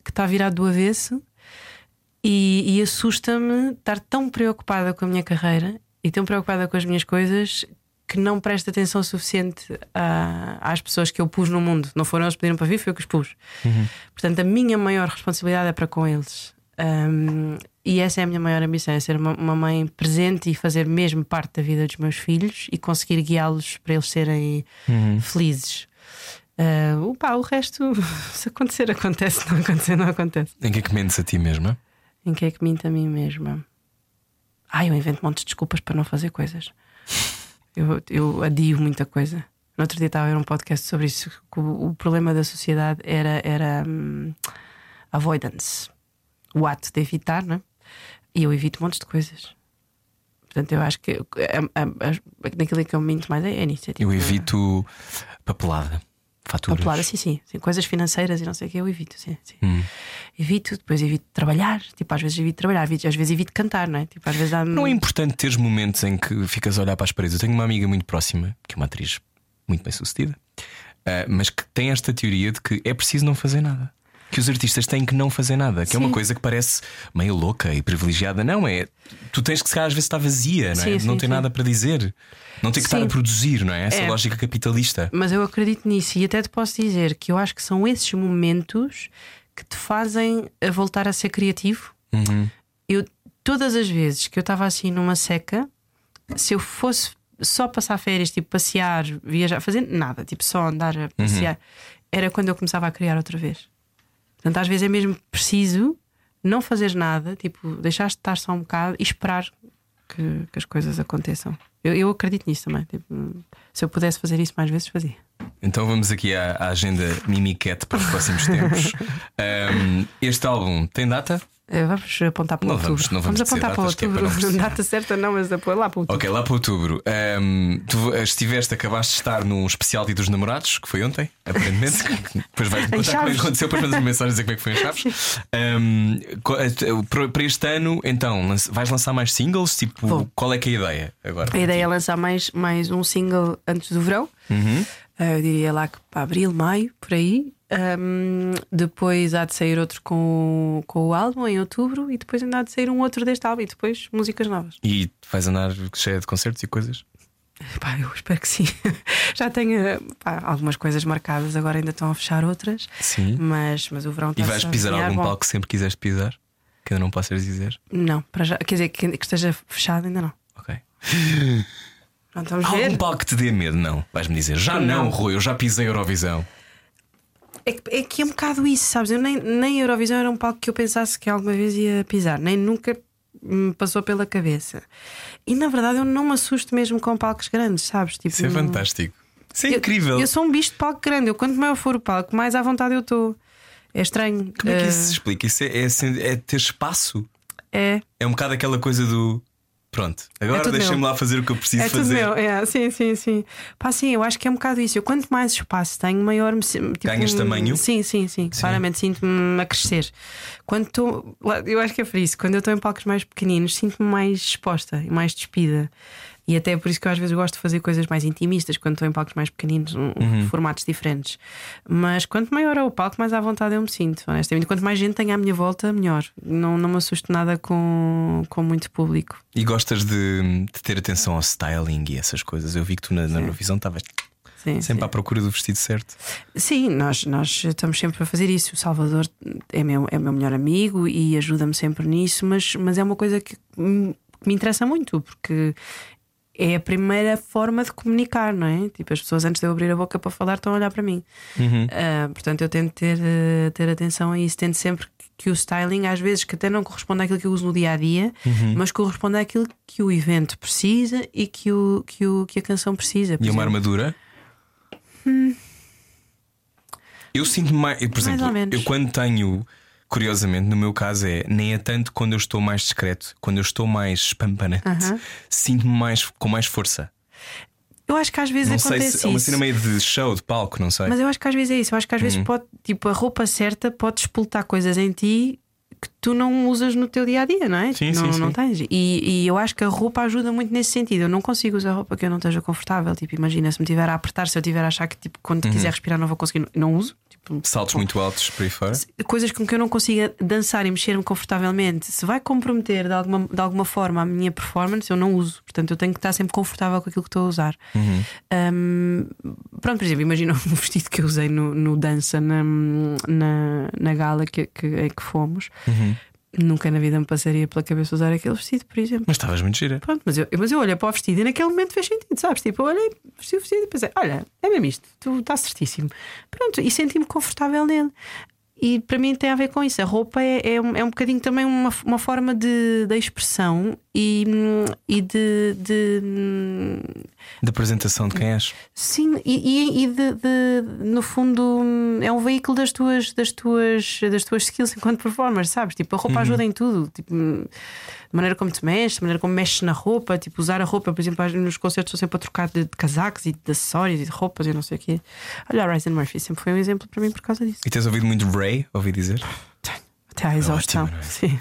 que está virado do avesso. E, e assusta-me estar tão preocupada com a minha carreira e tão preocupada com as minhas coisas que não presta atenção suficiente a, às pessoas que eu pus no mundo. Não foram eles que pediram para vir, foi eu que os pus.
Uhum.
Portanto, a minha maior responsabilidade é para com eles. Um, e essa é a minha maior ambição: é ser uma, uma, mãe presente e fazer mesmo parte da vida dos meus filhos e conseguir guiá-los para eles serem
uhum.
felizes. Uh, opa, o resto, se acontecer, acontece, se não acontecer, não acontece.
Em que é que mentes a ti mesma?
Em que é que minto a mim mesma? Ai, eu invento montes de desculpas para não fazer coisas. Eu, eu adio muita coisa. No outro dia estava a ver um podcast sobre isso. Que o, problema da sociedade era, era um, avoidance o ato de evitar, né? E eu evito montes de coisas. Portanto, eu acho que a, a, a, naquilo que eu minto mais é. É
tipo, eu evito papelada faturas.
Papelada, sim, sim, sim, Coisas financeiras e não sei o que, eu evito, sim, sim.
Hum.
Evito, depois evito trabalhar. Tipo, às vezes evito trabalhar, às vezes evito cantar, não é? Tipo, às vezes.
Não é importante teres momentos em que ficas a olhar para as paredes. Eu tenho uma amiga muito próxima, que é uma atriz muito bem sucedida, uh, mas que tem esta teoria de que é preciso não fazer nada que os artistas têm que não fazer nada, que sim. é uma coisa que parece meio louca e privilegiada. Não, é. Tu tens que, se calhar, às vezes está vazia, não é? Sim, não tem nada para dizer. Não tem que estar a produzir, não é? Essa é. lógica capitalista.
Mas eu acredito nisso e até te posso dizer que eu acho que são esses momentos que te fazem a voltar a ser criativo.
Uhum.
Eu, todas as vezes que eu estava assim numa seca, se eu fosse só passar férias, tipo passear, viajar, fazer nada, tipo só andar a passear, uhum. era quando eu começava a criar outra vez. Portanto, às vezes é mesmo preciso não fazer nada, tipo, deixar de estar só um bocado e esperar que, que as coisas aconteçam. Eu, eu acredito nisso também. Tipo, se eu pudesse fazer isso mais vezes, fazia.
Então vamos aqui à, à agenda Mimiquete para os próximos tempos. Um, este álbum tem data?
Eh, vamos apontar para não outubro. Vamos,
não vamos,
vamos apontar para
é
outubro.
para
Data certa não, mas depois lá para outubro.
Ok, lá para outubro. Um, tu estiveste, acabaste de estar num especial dia dos namorados, que foi ontem, aparentemente. depois vais me contar como é que aconteceu, depois mandas mensagem dizer como é que foi em Chaves. Um, eh, para este ano, então, vais lançar mais singles? Tipo, Vou. qual é que é a ideia agora?
A ideia é lançar mais, mais um single antes do verão.
Uhum.
Uh, eu diria lá que para abril, maio, por aí. Um, depois há de sair outro com, com o álbum em outubro e depois ainda há de sair um outro deste álbum e depois músicas novas.
E vais andar cheia de concertos e coisas?
Pá, eu espero que sim. Já tenho pá, algumas coisas marcadas, agora ainda estão a fechar outras.
Sim.
Mas, mas o verão está
E vais pisar algum bom. palco que sempre quiseres pisar? Que ainda não possas dizer?
Não, para já, quer dizer que, que esteja fechado ainda não.
Ok.
Pronto, vamos ver.
Algum palco que te dê medo? Não. Vais-me dizer, já não, não Rui, eu já pisei Eurovisão.
É, é que é um bocado isso, sabes? Eu nem, nem Eurovisão era um palco que eu pensasse que alguma vez ia pisar, nem nunca me passou pela cabeça. E na verdade eu não me assusto mesmo com palcos grandes, sabes?
Tipo, isso é fantástico. Isso é
Eu-
incrível.
Eu, sou um bicho de palco grande. Eu, quanto maior for o palco, mais à vontade eu estou. É estranho.
Como é que isso
Eh,
se explica? Isso é, é assim- é ter espaço.
é,
É um bocado aquela coisa do. Pronto, agora
tudo
deixa-me lá fazer o que eu preciso
é tudo
fazer.
meu. É, sim, sim, sim. Pá, sim, eu acho que é um bocado isso. Eu, quanto mais espaço tenho, maior me. Tipo,
Ganhas
um-
tamanho?
Sim, sim, sim. Claramente sinto-me a crescer. Quando. Eu acho que é por isso. Quando eu estou em palcos mais pequeninos, sinto-me mais exposta e mais despida. E até por isso que eu às vezes gosto de fazer coisas mais intimistas quando estou em palcos mais pequeninos, um-
Uhum.
formatos diferentes. Mas quanto maior é o palco, mais à vontade eu me sinto, honestamente. Quanto mais gente tenho à minha volta, melhor. Não, não me assusto nada com, com muito público.
E gostas de, de ter atenção ao styling e essas coisas. Eu vi que tu na, na Eurovisão estavas
Sim,
sempre
sim.
à procura do vestido certo.
Sim, nós, nós estamos sempre a fazer isso. O Salvador é meu, é meu melhor amigo e ajuda-me sempre nisso, mas, mas é uma coisa que me interessa muito, porque é a primeira forma de comunicar, não é? Tipo, as pessoas antes de eu abrir a boca para falar estão a olhar para mim. Ah, portanto, eu tento ter, eh, ter atenção a isso, tento sempre que- o styling, às vezes, que até não corresponde àquilo que eu uso no dia a dia, mas corresponde àquilo que o evento precisa e que, o, que, o, que a canção precisa.
E uma
exemplo.
armadura? Eu sinto-me mais. Por
Mais
exemplo,
ou menos.
eu quando tenho. Curiosamente, no meu caso é nem é tanto quando eu estou mais discreto, quando eu estou mais espampanante,
Aham.
sinto-me mais com mais força.
Eu acho que às vezes
Não sei
acontece
se é uma cena meio de show, de palco, não sei.
Mas eu acho que às vezes é isso. Eu acho que às
Uhum.
vezes pode, tipo, a roupa certa pode expultar coisas em ti que tu não usas no teu dia a dia, não é?
Sim,
não,
sim,
não
sim.
tens. E, e eu acho que a roupa ajuda muito nesse sentido. Eu não consigo usar roupa que eu não esteja confortável. Tipo, imagina se me tiver a apertar, se eu tiver a achar que tipo, quando
Uhum.
quiser respirar não vou conseguir, não uso.
Saltos
com-
muito altos por aí fora.
Coisas com que eu não consiga dançar e mexer-me confortavelmente, se vai comprometer de alguma, de alguma forma a minha performance, eu não uso. Portanto, eu tenho que estar sempre confortável com aquilo que estou a usar.
Uhum.
Hum, pronto, por exemplo, imagina o vestido que eu usei no, no dança na, na, na gala que, que, em que fomos.
Uhum.
Nunca na vida me passaria pela cabeça usar aquele vestido, por exemplo.
Mas estavas muito gira.
Pronto, mas eu, mas eu olhei para o vestido e naquele momento fez sentido, sabes? Tipo, eu olhei, vesti o vestido e pensei: olha, é mesmo isto, tu estás certíssimo. Pronto, e senti-me confortável nele. E para mim tem a ver com isso. A roupa é, é, um, é um bocadinho também uma, uma forma de, de expressão e, e de, de,
Da apresentação de quem és.
Sim, e, e- de, de- no fundo é um veículo das tuas, das tuas, das tuas skills enquanto performer, sabes? Tipo, a roupa ajuda em tudo. Tipo, a maneira como te mexes, a maneira como mexes na roupa, tipo, usar a roupa, por exemplo, nos concertos estou sempre a trocar de, de casacos e de acessórios e de roupas e não sei o quê. Olha, a Ryzen Murphy sempre foi um exemplo para mim por causa disso.
E tens ouvido muito Ray, ouvi dizer?
Até à exaustão.
ótimo, não é?
Sim.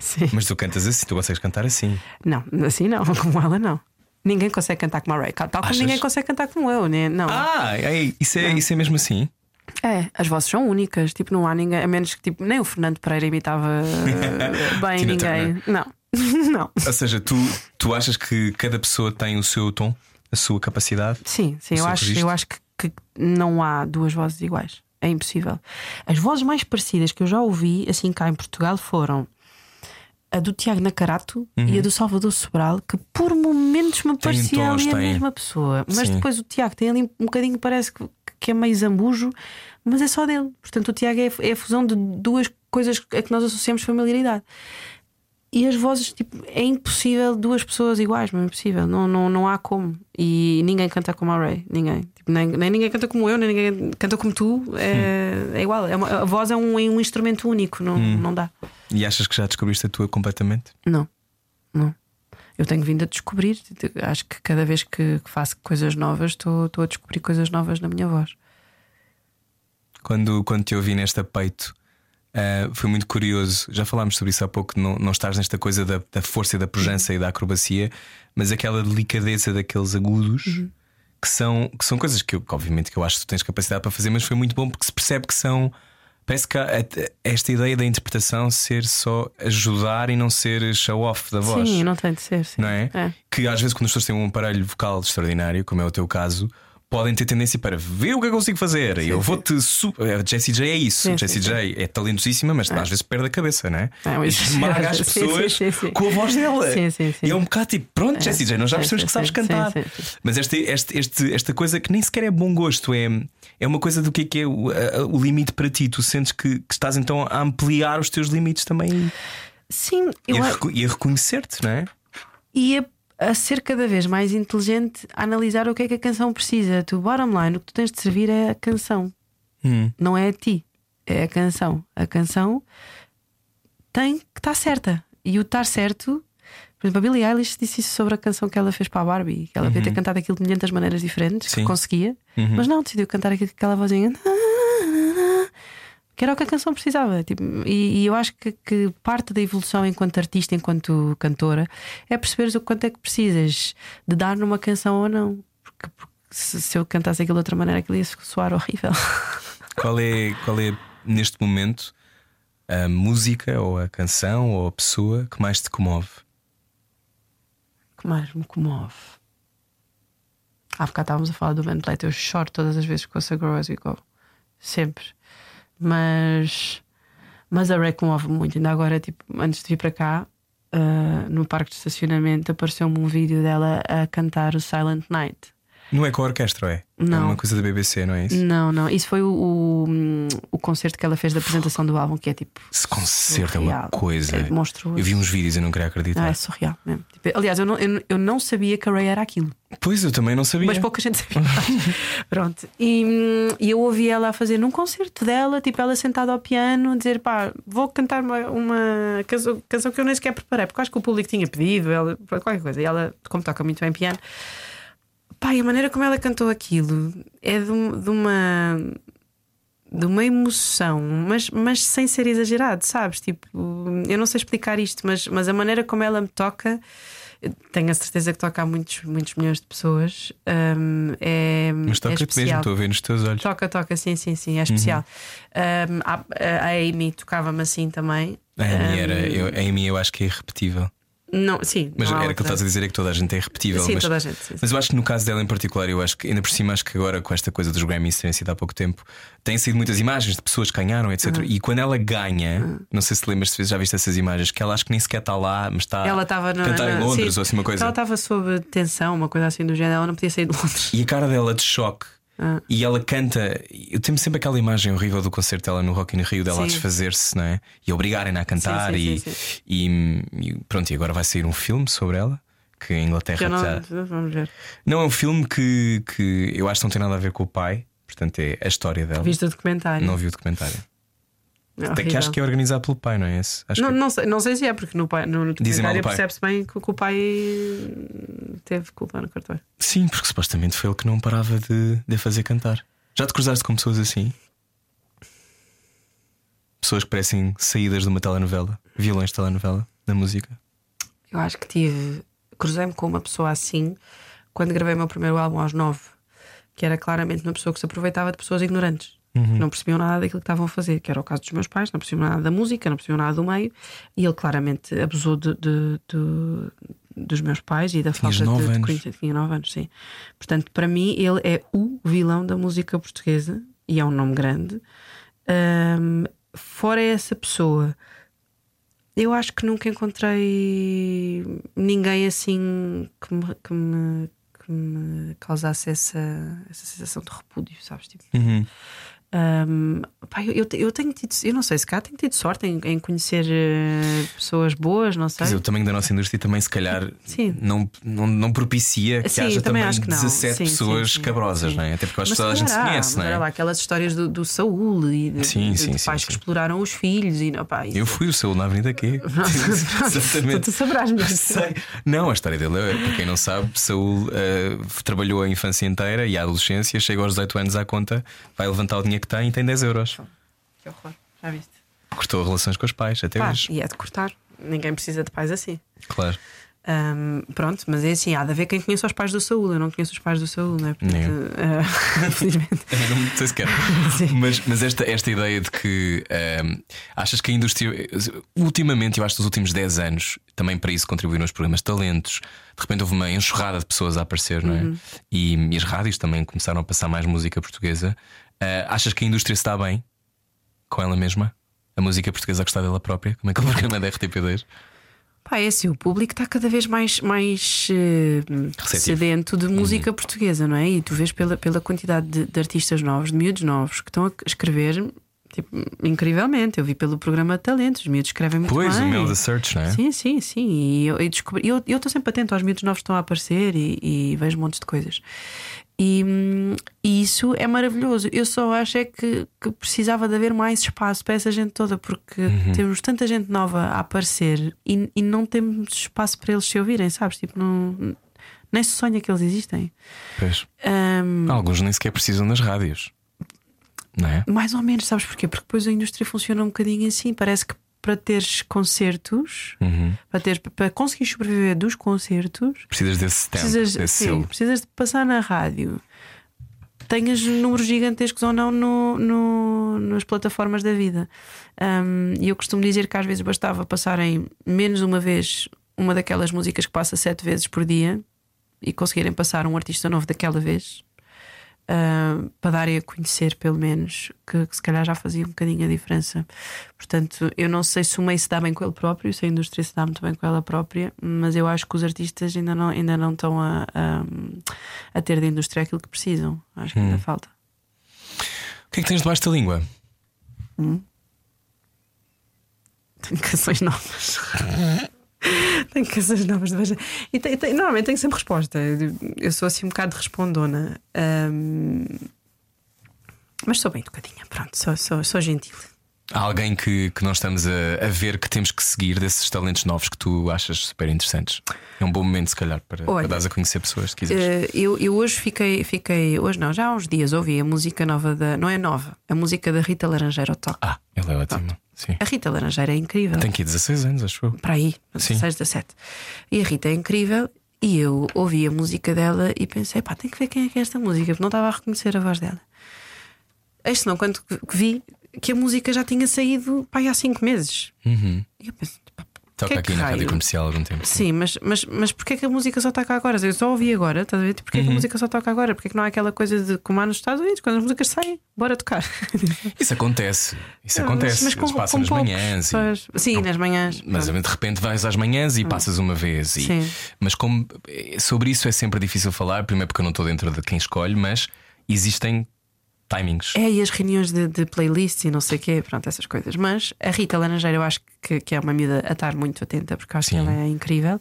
Sim.
Mas tu cantas assim, tu consegues cantar assim.
Não, assim não, como ela não. Ninguém consegue cantar como a Ray. Tal como
Achas?
ninguém consegue cantar como eu, né? Não.
Ah, ei, isso, é, isso é mesmo assim?
É, as vozes são únicas, tipo, não há ninguém, a menos que tipo, nem o Fernando Pereira imitava bem ninguém. Não, não.
Ou seja, tu, tu achas que cada pessoa tem o seu tom, a sua capacidade?
Sim, sim, eu acho,
registro?
eu acho que, que não há duas vozes iguais. É impossível. As vozes mais parecidas que eu já ouvi, assim cá em Portugal, foram a do Tiago Nacarato e a do Salvador Sobral, que por momentos me
Uhum.
Parecia ali a mesma pessoa. Mas
Sim.
depois o Tiago tem ali um bocadinho, parece que, que é meio zambujo, mas é só dele. Portanto, o Tiago é, é a fusão de duas coisas a que nós associamos familiaridade. E as vozes, tipo, é impossível duas pessoas iguais, mas é impossível, não, não, não há como. E ninguém canta como a Ray, ninguém. Tipo, nem, nem ninguém canta como eu, nem ninguém canta como tu. É, é igual, é uma- a voz é um, é um instrumento único, não, não dá.
E achas que já descobriste a tua completamente?
Não, não. Eu tenho vindo a descobrir, acho que cada vez que que faço coisas novas, estou estou a descobrir coisas novas na minha voz.
Quando, quando te ouvi nesta peito, ah, foi muito curioso. Já falámos sobre isso há pouco. Não, não estás nesta coisa da, da força e da pujança e da acrobacia, mas aquela delicadeza daqueles agudos que, são, que são coisas que, eu, que obviamente que eu acho que tu tens capacidade para fazer, mas foi muito bom porque se percebe que são. Parece que esta ideia da interpretação ser só ajudar e não ser show-off da voz.
Sim, não tem de ser. Sim.
não é?
É.
Que às vezes, quando as pessoas têm um aparelho vocal extraordinário, como é o teu caso, podem ter tendência para ver o que eu consigo fazer. E eu vou-te. Su... A Jessie J é isso.
Sim,
Jessie
sim,
J é talentosíssima, mas às vezes perde a cabeça, não é?
É,
esmaga as
Sim,
pessoas
sim, sim, sim.
com a voz dela.
Sim, sim, sim.
E é um bocado tipo, pronto, Jessie J, nós já
Sim,
percebemos
sim,
que sabes
sim,
cantar.
sim, sim, sim.
Mas este, este, este- esta coisa que nem sequer é bom gosto, é, é uma coisa do que é que é o, a- o limite para ti. Tu sentes que, que estás então a ampliar os teus limites também
Sim,
e
eu
a, e a reconhecer-te, não é?
E a, a ser cada vez mais inteligente a analisar o que é que a canção precisa. Tu, bottom line, o que tu tens de servir é a canção,
Hum.
não é a ti, é a canção. A canção tem que estar certa. E o estar certo, por exemplo, a Billie Eilish disse isso sobre a canção que ela fez para a Barbie, que ela devia ter cantado aquilo de milhentas maneiras diferentes,
Sim.
que conseguia,
Uhum.
mas não, decidiu cantar aquilo com aquela vozinha. Que era o que a canção precisava. Tipo, e, e eu acho que, que parte da evolução enquanto artista, enquanto cantora, é perceberes o quanto é que precisas de dar numa canção ou não. Porque, porque se, se eu cantasse aquilo de outra maneira, aquilo ia soar horrível.
Qual é, qual é, neste momento, a música ou a canção ou a pessoa que mais te comove?
que mais me comove? Há bocado estávamos a falar do Ben Platt. Eu choro todas as vezes que ouço a Grow As We Go. Sempre. Mas, mas a Ray comove muito. Ainda agora, tipo, antes de vir para cá, ah, no parque de estacionamento, apareceu-me um vídeo dela a cantar o Silent Night.
Não é com a orquestra, é? É
Não.
uma coisa da BBC, não é isso?
Não, não. Isso foi o, o, o concerto que ela fez da apresentação do álbum, que é tipo.
Esse concerto é uma
surreal.
coisa.
É monstruoso.
Eu vi uns vídeos e não queria acreditar.
Ah, é surreal mesmo. Tipo, aliás, eu não, eu, eu não sabia que a Ray era aquilo.
Pois eu também não sabia.
Mas pouca gente sabia. Pronto. E, e eu ouvi ela a fazer num concerto dela, tipo ela sentada ao piano, dizer pá, vou cantar uma, uma canção, canção que eu nem sequer preparei, porque acho que o público tinha pedido, ela, qualquer coisa. E ela, como toca muito bem piano, e a maneira como ela cantou aquilo é de, um- de uma. De uma emoção, mas, mas sem ser exagerado, sabes? Tipo, eu não sei explicar isto, mas, mas a maneira como ela me toca, tenho a certeza que toca a muitos, muitos milhões de pessoas. hum, é,
Mas
é
toca-te mesmo,
especial.
estou a ver nos teus olhos.
Toca, toca, sim, sim, sim, é especial. Um, a, a Amy tocava-me assim também.
A Amy,
Um,
era, eu, a Amy eu acho que é irrepetível.
Não, sim,
Mas
não
era que
outra.
estás a dizer é que toda a gente é irrepetível.
Sim,
mas,
toda a gente. Sim,
mas eu acho que no caso dela em particular, eu acho que ainda por cima, acho que agora com esta coisa dos Grammys terem sido há pouco tempo, têm sido muitas imagens de pessoas que ganharam, etc.
Uhum.
E quando ela ganha, não sei se lembras se já viste essas imagens, que ela acho que nem sequer está lá, mas está
Ela estava
a cantar em Londres
sim,
ou assim uma coisa.
Ela estava sob tensão, uma coisa assim do género, ela não podia sair de Londres.
E a cara dela de choque.
Ah.
E ela canta. Eu tenho sempre aquela imagem horrível do concerto dela no Rock in Rio, dela a
Sim.
desfazer-se, não é? E obrigarem-na a cantar.
Sim, sim,
e, E, e pronto, e agora vai sair um filme sobre ela. Que em Inglaterra
Já
já.
não, vamos ver.
Não, é um filme que, que eu acho que não tem nada a ver com o pai. Portanto, é a história dela.
Viste o documentário?
Não vi o documentário.
É
Tem que acho que é organizado pelo pai, não é esse?
Não,
que...
não, sei, não sei se é, porque no, pai- no, no documentário percebe-se bem que, que o pai teve culpa no cartão.
Sim, porque supostamente foi ele que não parava de, de fazer cantar. Já te cruzaste com pessoas assim? Pessoas que parecem saídas de uma telenovela, vilões de telenovela, da música.
Eu acho que tive. Cruzei-me com uma pessoa assim quando gravei o meu primeiro álbum aos nove, que era claramente uma pessoa que se aproveitava de pessoas ignorantes. Que Não percebiam nada daquilo que estavam a fazer, que era o caso dos meus pais, não percebiam nada da música, não percebiam nada do meio, e ele claramente abusou de, de- de- dos meus pais e da
Tinhas
falta de, de
anos.
conhecimento. Tinha nove anos, sim. Portanto, para mim, ele é o vilão da música portuguesa e é um nome grande. Ahm, fora essa pessoa, eu acho que nunca encontrei ninguém assim que me, que me, que me causasse essa, essa sensação de repúdio, sabes? Tipo,
Uhum.
Ahm, pá, eu, eu, tenho tido, eu não sei se cá tenho tido sorte em, em conhecer eh, pessoas boas, não sei.
dizer, o tamanho da nossa indústria também, se calhar,
Sim.
não, não, não propicia que
Sim,
haja
também
também
acho que não.
17
Sim,
pessoas cabrosas, não é? Até porque acho que toda a gente se conhece, não é?
lá, aquelas histórias do, do Saúl e de,
Sim,
de-
sim,
de pais que exploraram os filhos e não, pá, isso-
Eu fui o seu na Avenida Q.
Tu,
Exatamente.
tu saberás melhor.
Sei. Não, a história dele, é, para quem não sabe, Saúl eh, trabalhou a infância inteira e a adolescência, chega aos 18 anos à conta, vai levantar o dinheiro que tem e tem 10 euros.
Que horror, já viste?
Cortou relações com os pais, até
Pá,
hoje.
e é de cortar. Ninguém precisa de pais assim.
Claro.
Ahm, pronto, mas é assim, há de haver quem conheça os pais do Saúl. Eu não conheço os pais do Saúl, não é? Portanto,
Nem
ah, infelizmente.
Eu não sei se quer.
Sim.
Mas, mas esta, esta ideia de que ehm, achas que a indústria, ultimamente, eu acho que nos últimos 10 anos, também para isso contribuíram os programas de talentos. De repente houve uma enxurrada de pessoas a aparecer, não é?
Uhum.
E, e as rádios também começaram a passar mais música portuguesa. Ah, achas que a indústria dá bem com ela mesma? A música portuguesa a gostar dela própria? Como é que é o programa da RTP2?
Pá, é assim, o público está cada vez mais, mais
Receptivo.
sedento de música portuguesa, não é? E tu vês pela, pela quantidade de, de artistas novos, de miúdos novos, que estão a escrever Tipo, incrivelmente. Eu vi pelo programa de talentos, os miúdos escrevem muito
Pois,
bem.
o Mel da Search, não é?
Sim, sim, sim. E eu, eu descobri. Eu eu estou sempre atento aos miúdos novos que estão a aparecer e, e vejo montes de coisas. E, e isso é maravilhoso. Eu só acho é que, que precisava de haver mais espaço para essa gente toda, porque
Uhum.
temos tanta gente nova a aparecer e, e não temos espaço para eles se ouvirem, sabes? Tipo, não, nem se sonha que eles existem.
Pois.
Hum,
Alguns nem sequer precisam das rádios. Não é?
mais ou menos, sabes porquê? Porque depois a indústria funciona um bocadinho assim. Parece que para teres concertos,
Uhum.
para, teres, para conseguir sobreviver dos concertos,
Precisas desse tempo,
precisas,
desse
sim,
selo.
precisas de passar na rádio. Tenhas números gigantescos ou não no, no- nas plataformas da vida. Um, E eu costumo dizer que às vezes bastava passarem menos uma vez uma daquelas músicas que passa sete vezes por dia e conseguirem passar um artista novo daquela vez uh, para darem a conhecer, pelo menos, que, que se calhar já fazia um bocadinho a diferença. Portanto, eu não sei se o meio se dá bem com ele próprio, se a indústria se dá muito bem com ela própria, mas eu acho que os artistas ainda não, ainda não estão a, a, a ter da indústria aquilo que precisam. Acho que ainda falta.
O que é que tens debaixo da língua?
Tenho canções novas. tenho canções novas. debaixo- E tem- tem- normalmente tenho sempre resposta. Eu- sou assim um bocado respondona. Ahm, mas sou bem educadinha, pronto, sou, sou, sou gentil.
Há alguém que, que nós estamos a, a ver que temos que seguir desses talentos novos que tu achas super interessantes? É um bom momento, se calhar, para,
Olha,
para dares a conhecer pessoas que quiseres.
Eh, eu, eu hoje fiquei, fiquei, hoje não, já há uns dias ouvi a música nova da. Não é nova, a música da Rita Laranjeira toque.
Ah, ele é ótimo. Sim.
A Rita Laranjeira é incrível.
Tem aqui 16 anos, acho eu.
Para aí,
Sim.
16, 17. E a Rita é incrível. E eu ouvi a música dela e pensei, pá, tem que ver quem é que é esta música, porque não estava a reconhecer a voz dela. Este não, quando vi que a música já tinha saído pá, há 5 meses.
Uhum.
E eu pensei, pá,
Toca
que é
aqui
que
na rádio comercial há algum tempo.
Sim, mas, mas, mas porquê que a música só toca agora? Eu só ouvi agora, estás a ver? Porquê
Uhum.
que a música só toca agora? Porquê que não há aquela coisa de como há nos Estados Unidos, quando as músicas saem, bora tocar.
Isso acontece. Isso
Mas-
acontece.
mas com-
Eles passam
com
nas
poucos,
manhãs. e-
sabes? Sim, nas manhãs.
Mas de repente vais às manhãs e passas uma vez. E,
Sim.
mas como eh, sobre isso é sempre difícil falar, primeiro porque eu não estou dentro de quem escolhe, mas existem timings.
É, e as reuniões de, de playlists e não sei o quê, pronto, essas coisas. Mas a Rita Laranjeira eu acho que, que é uma miúda a estar muito atenta, porque eu acho
Sim.
que ela é incrível.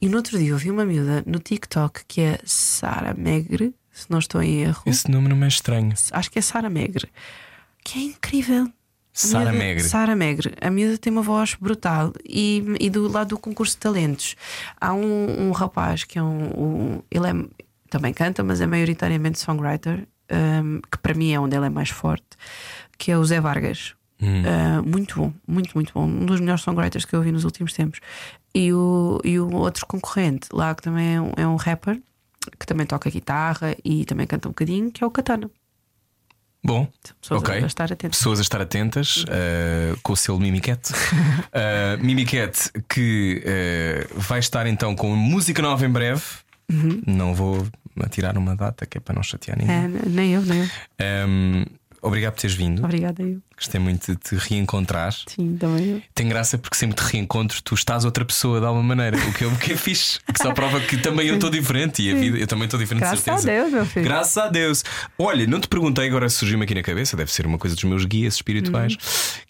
E no outro dia eu vi uma miúda no TikTok que é Sara Megre, se não estou em erro.
Esse nome não é estranho.
Acho que é Sara Megre, que é incrível.
Sara Megre.
Sara Megre. A miúda tem uma voz brutal. E, e do lado do concurso de talentos, há um, um rapaz que é um, um- Ele é, também canta, mas é maioritariamente songwriter, um, que para mim é onde ele é mais forte, que é o Zé Vargas.
Hum.
Uh, muito bom, muito, muito bom. Um dos melhores songwriters que eu vi nos últimos tempos. E o, e o outro concorrente lá, que também é um, é um rapper, que também toca guitarra e também canta um bocadinho, que é o Katana.
Bom,
Pessoas
ok.
a estar atentas.
Pessoas a estar atentas eh, com o selo Mimiquete. Eh, Mimiquete que eh, vai estar então com música nova em breve. Não vou atirar uma data que é para não chatear ninguém.
Uhum. É, nem eu, nem eu.
Ehm, obrigado por teres vindo.
Obrigada, eu.
Gostei muito de te reencontrar.
Sim, também eu.
Tem graça porque sempre te reencontro, tu estás outra pessoa de alguma maneira. O que é, o que é fixe, que só prova que também eu estou diferente e a vida, eu também estou diferente
Graças
de
a
certeza.
Deus, meu filho.
Graças a Deus. Olha, não te perguntei, agora surgiu-me aqui na cabeça, deve ser uma coisa dos meus guias espirituais,
Uhum.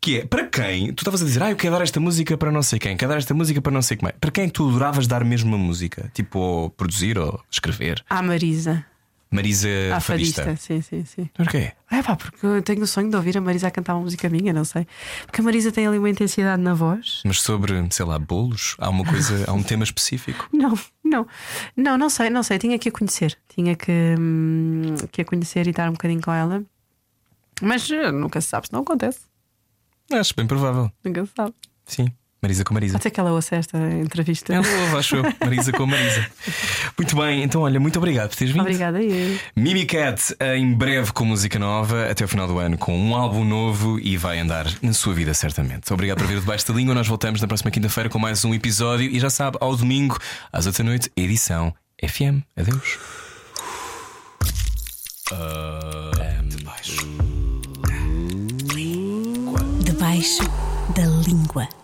que é para quem tu estavas a dizer, ah, eu quero dar esta música para não sei quem, quero dar esta música para não sei quem. Para quem tu adoravas dar mesmo uma música? Tipo, ou produzir ou escrever?
A Marisa,
Marisa
a
Fadista.
fadista. Sim, sim, sim.
Porquê?
É pá, porque eu tenho o sonho de ouvir a Marisa a cantar uma música minha, não sei. Porque a Marisa tem ali uma intensidade na voz.
Mas sobre, sei lá, bolos? Há uma coisa, há um tema específico?
Não, não, não, não sei, não sei. Tinha que a conhecer, tinha que, hum, que a conhecer e estar um bocadinho com ela. Mas eh, nunca se sabe se não acontece.
Acho bem provável.
Nunca se sabe.
Sim. Marisa com Marisa.
Pode ser que ela ouça esta entrevista.
Ela ouve, acho eu. Marisa com Marisa. Muito bem, então olha, muito obrigado por teres vindo.
Obrigada, eu.
Mimicat em breve com música nova, até o final do ano com um álbum novo e vai andar na sua vida certamente. Obrigado por vir debaixo da língua. Nós voltamos na próxima quinta-feira com mais um episódio e já sabe, ao domingo, às 8 da noite, edição FM. Adeus.
Debaixo da língua.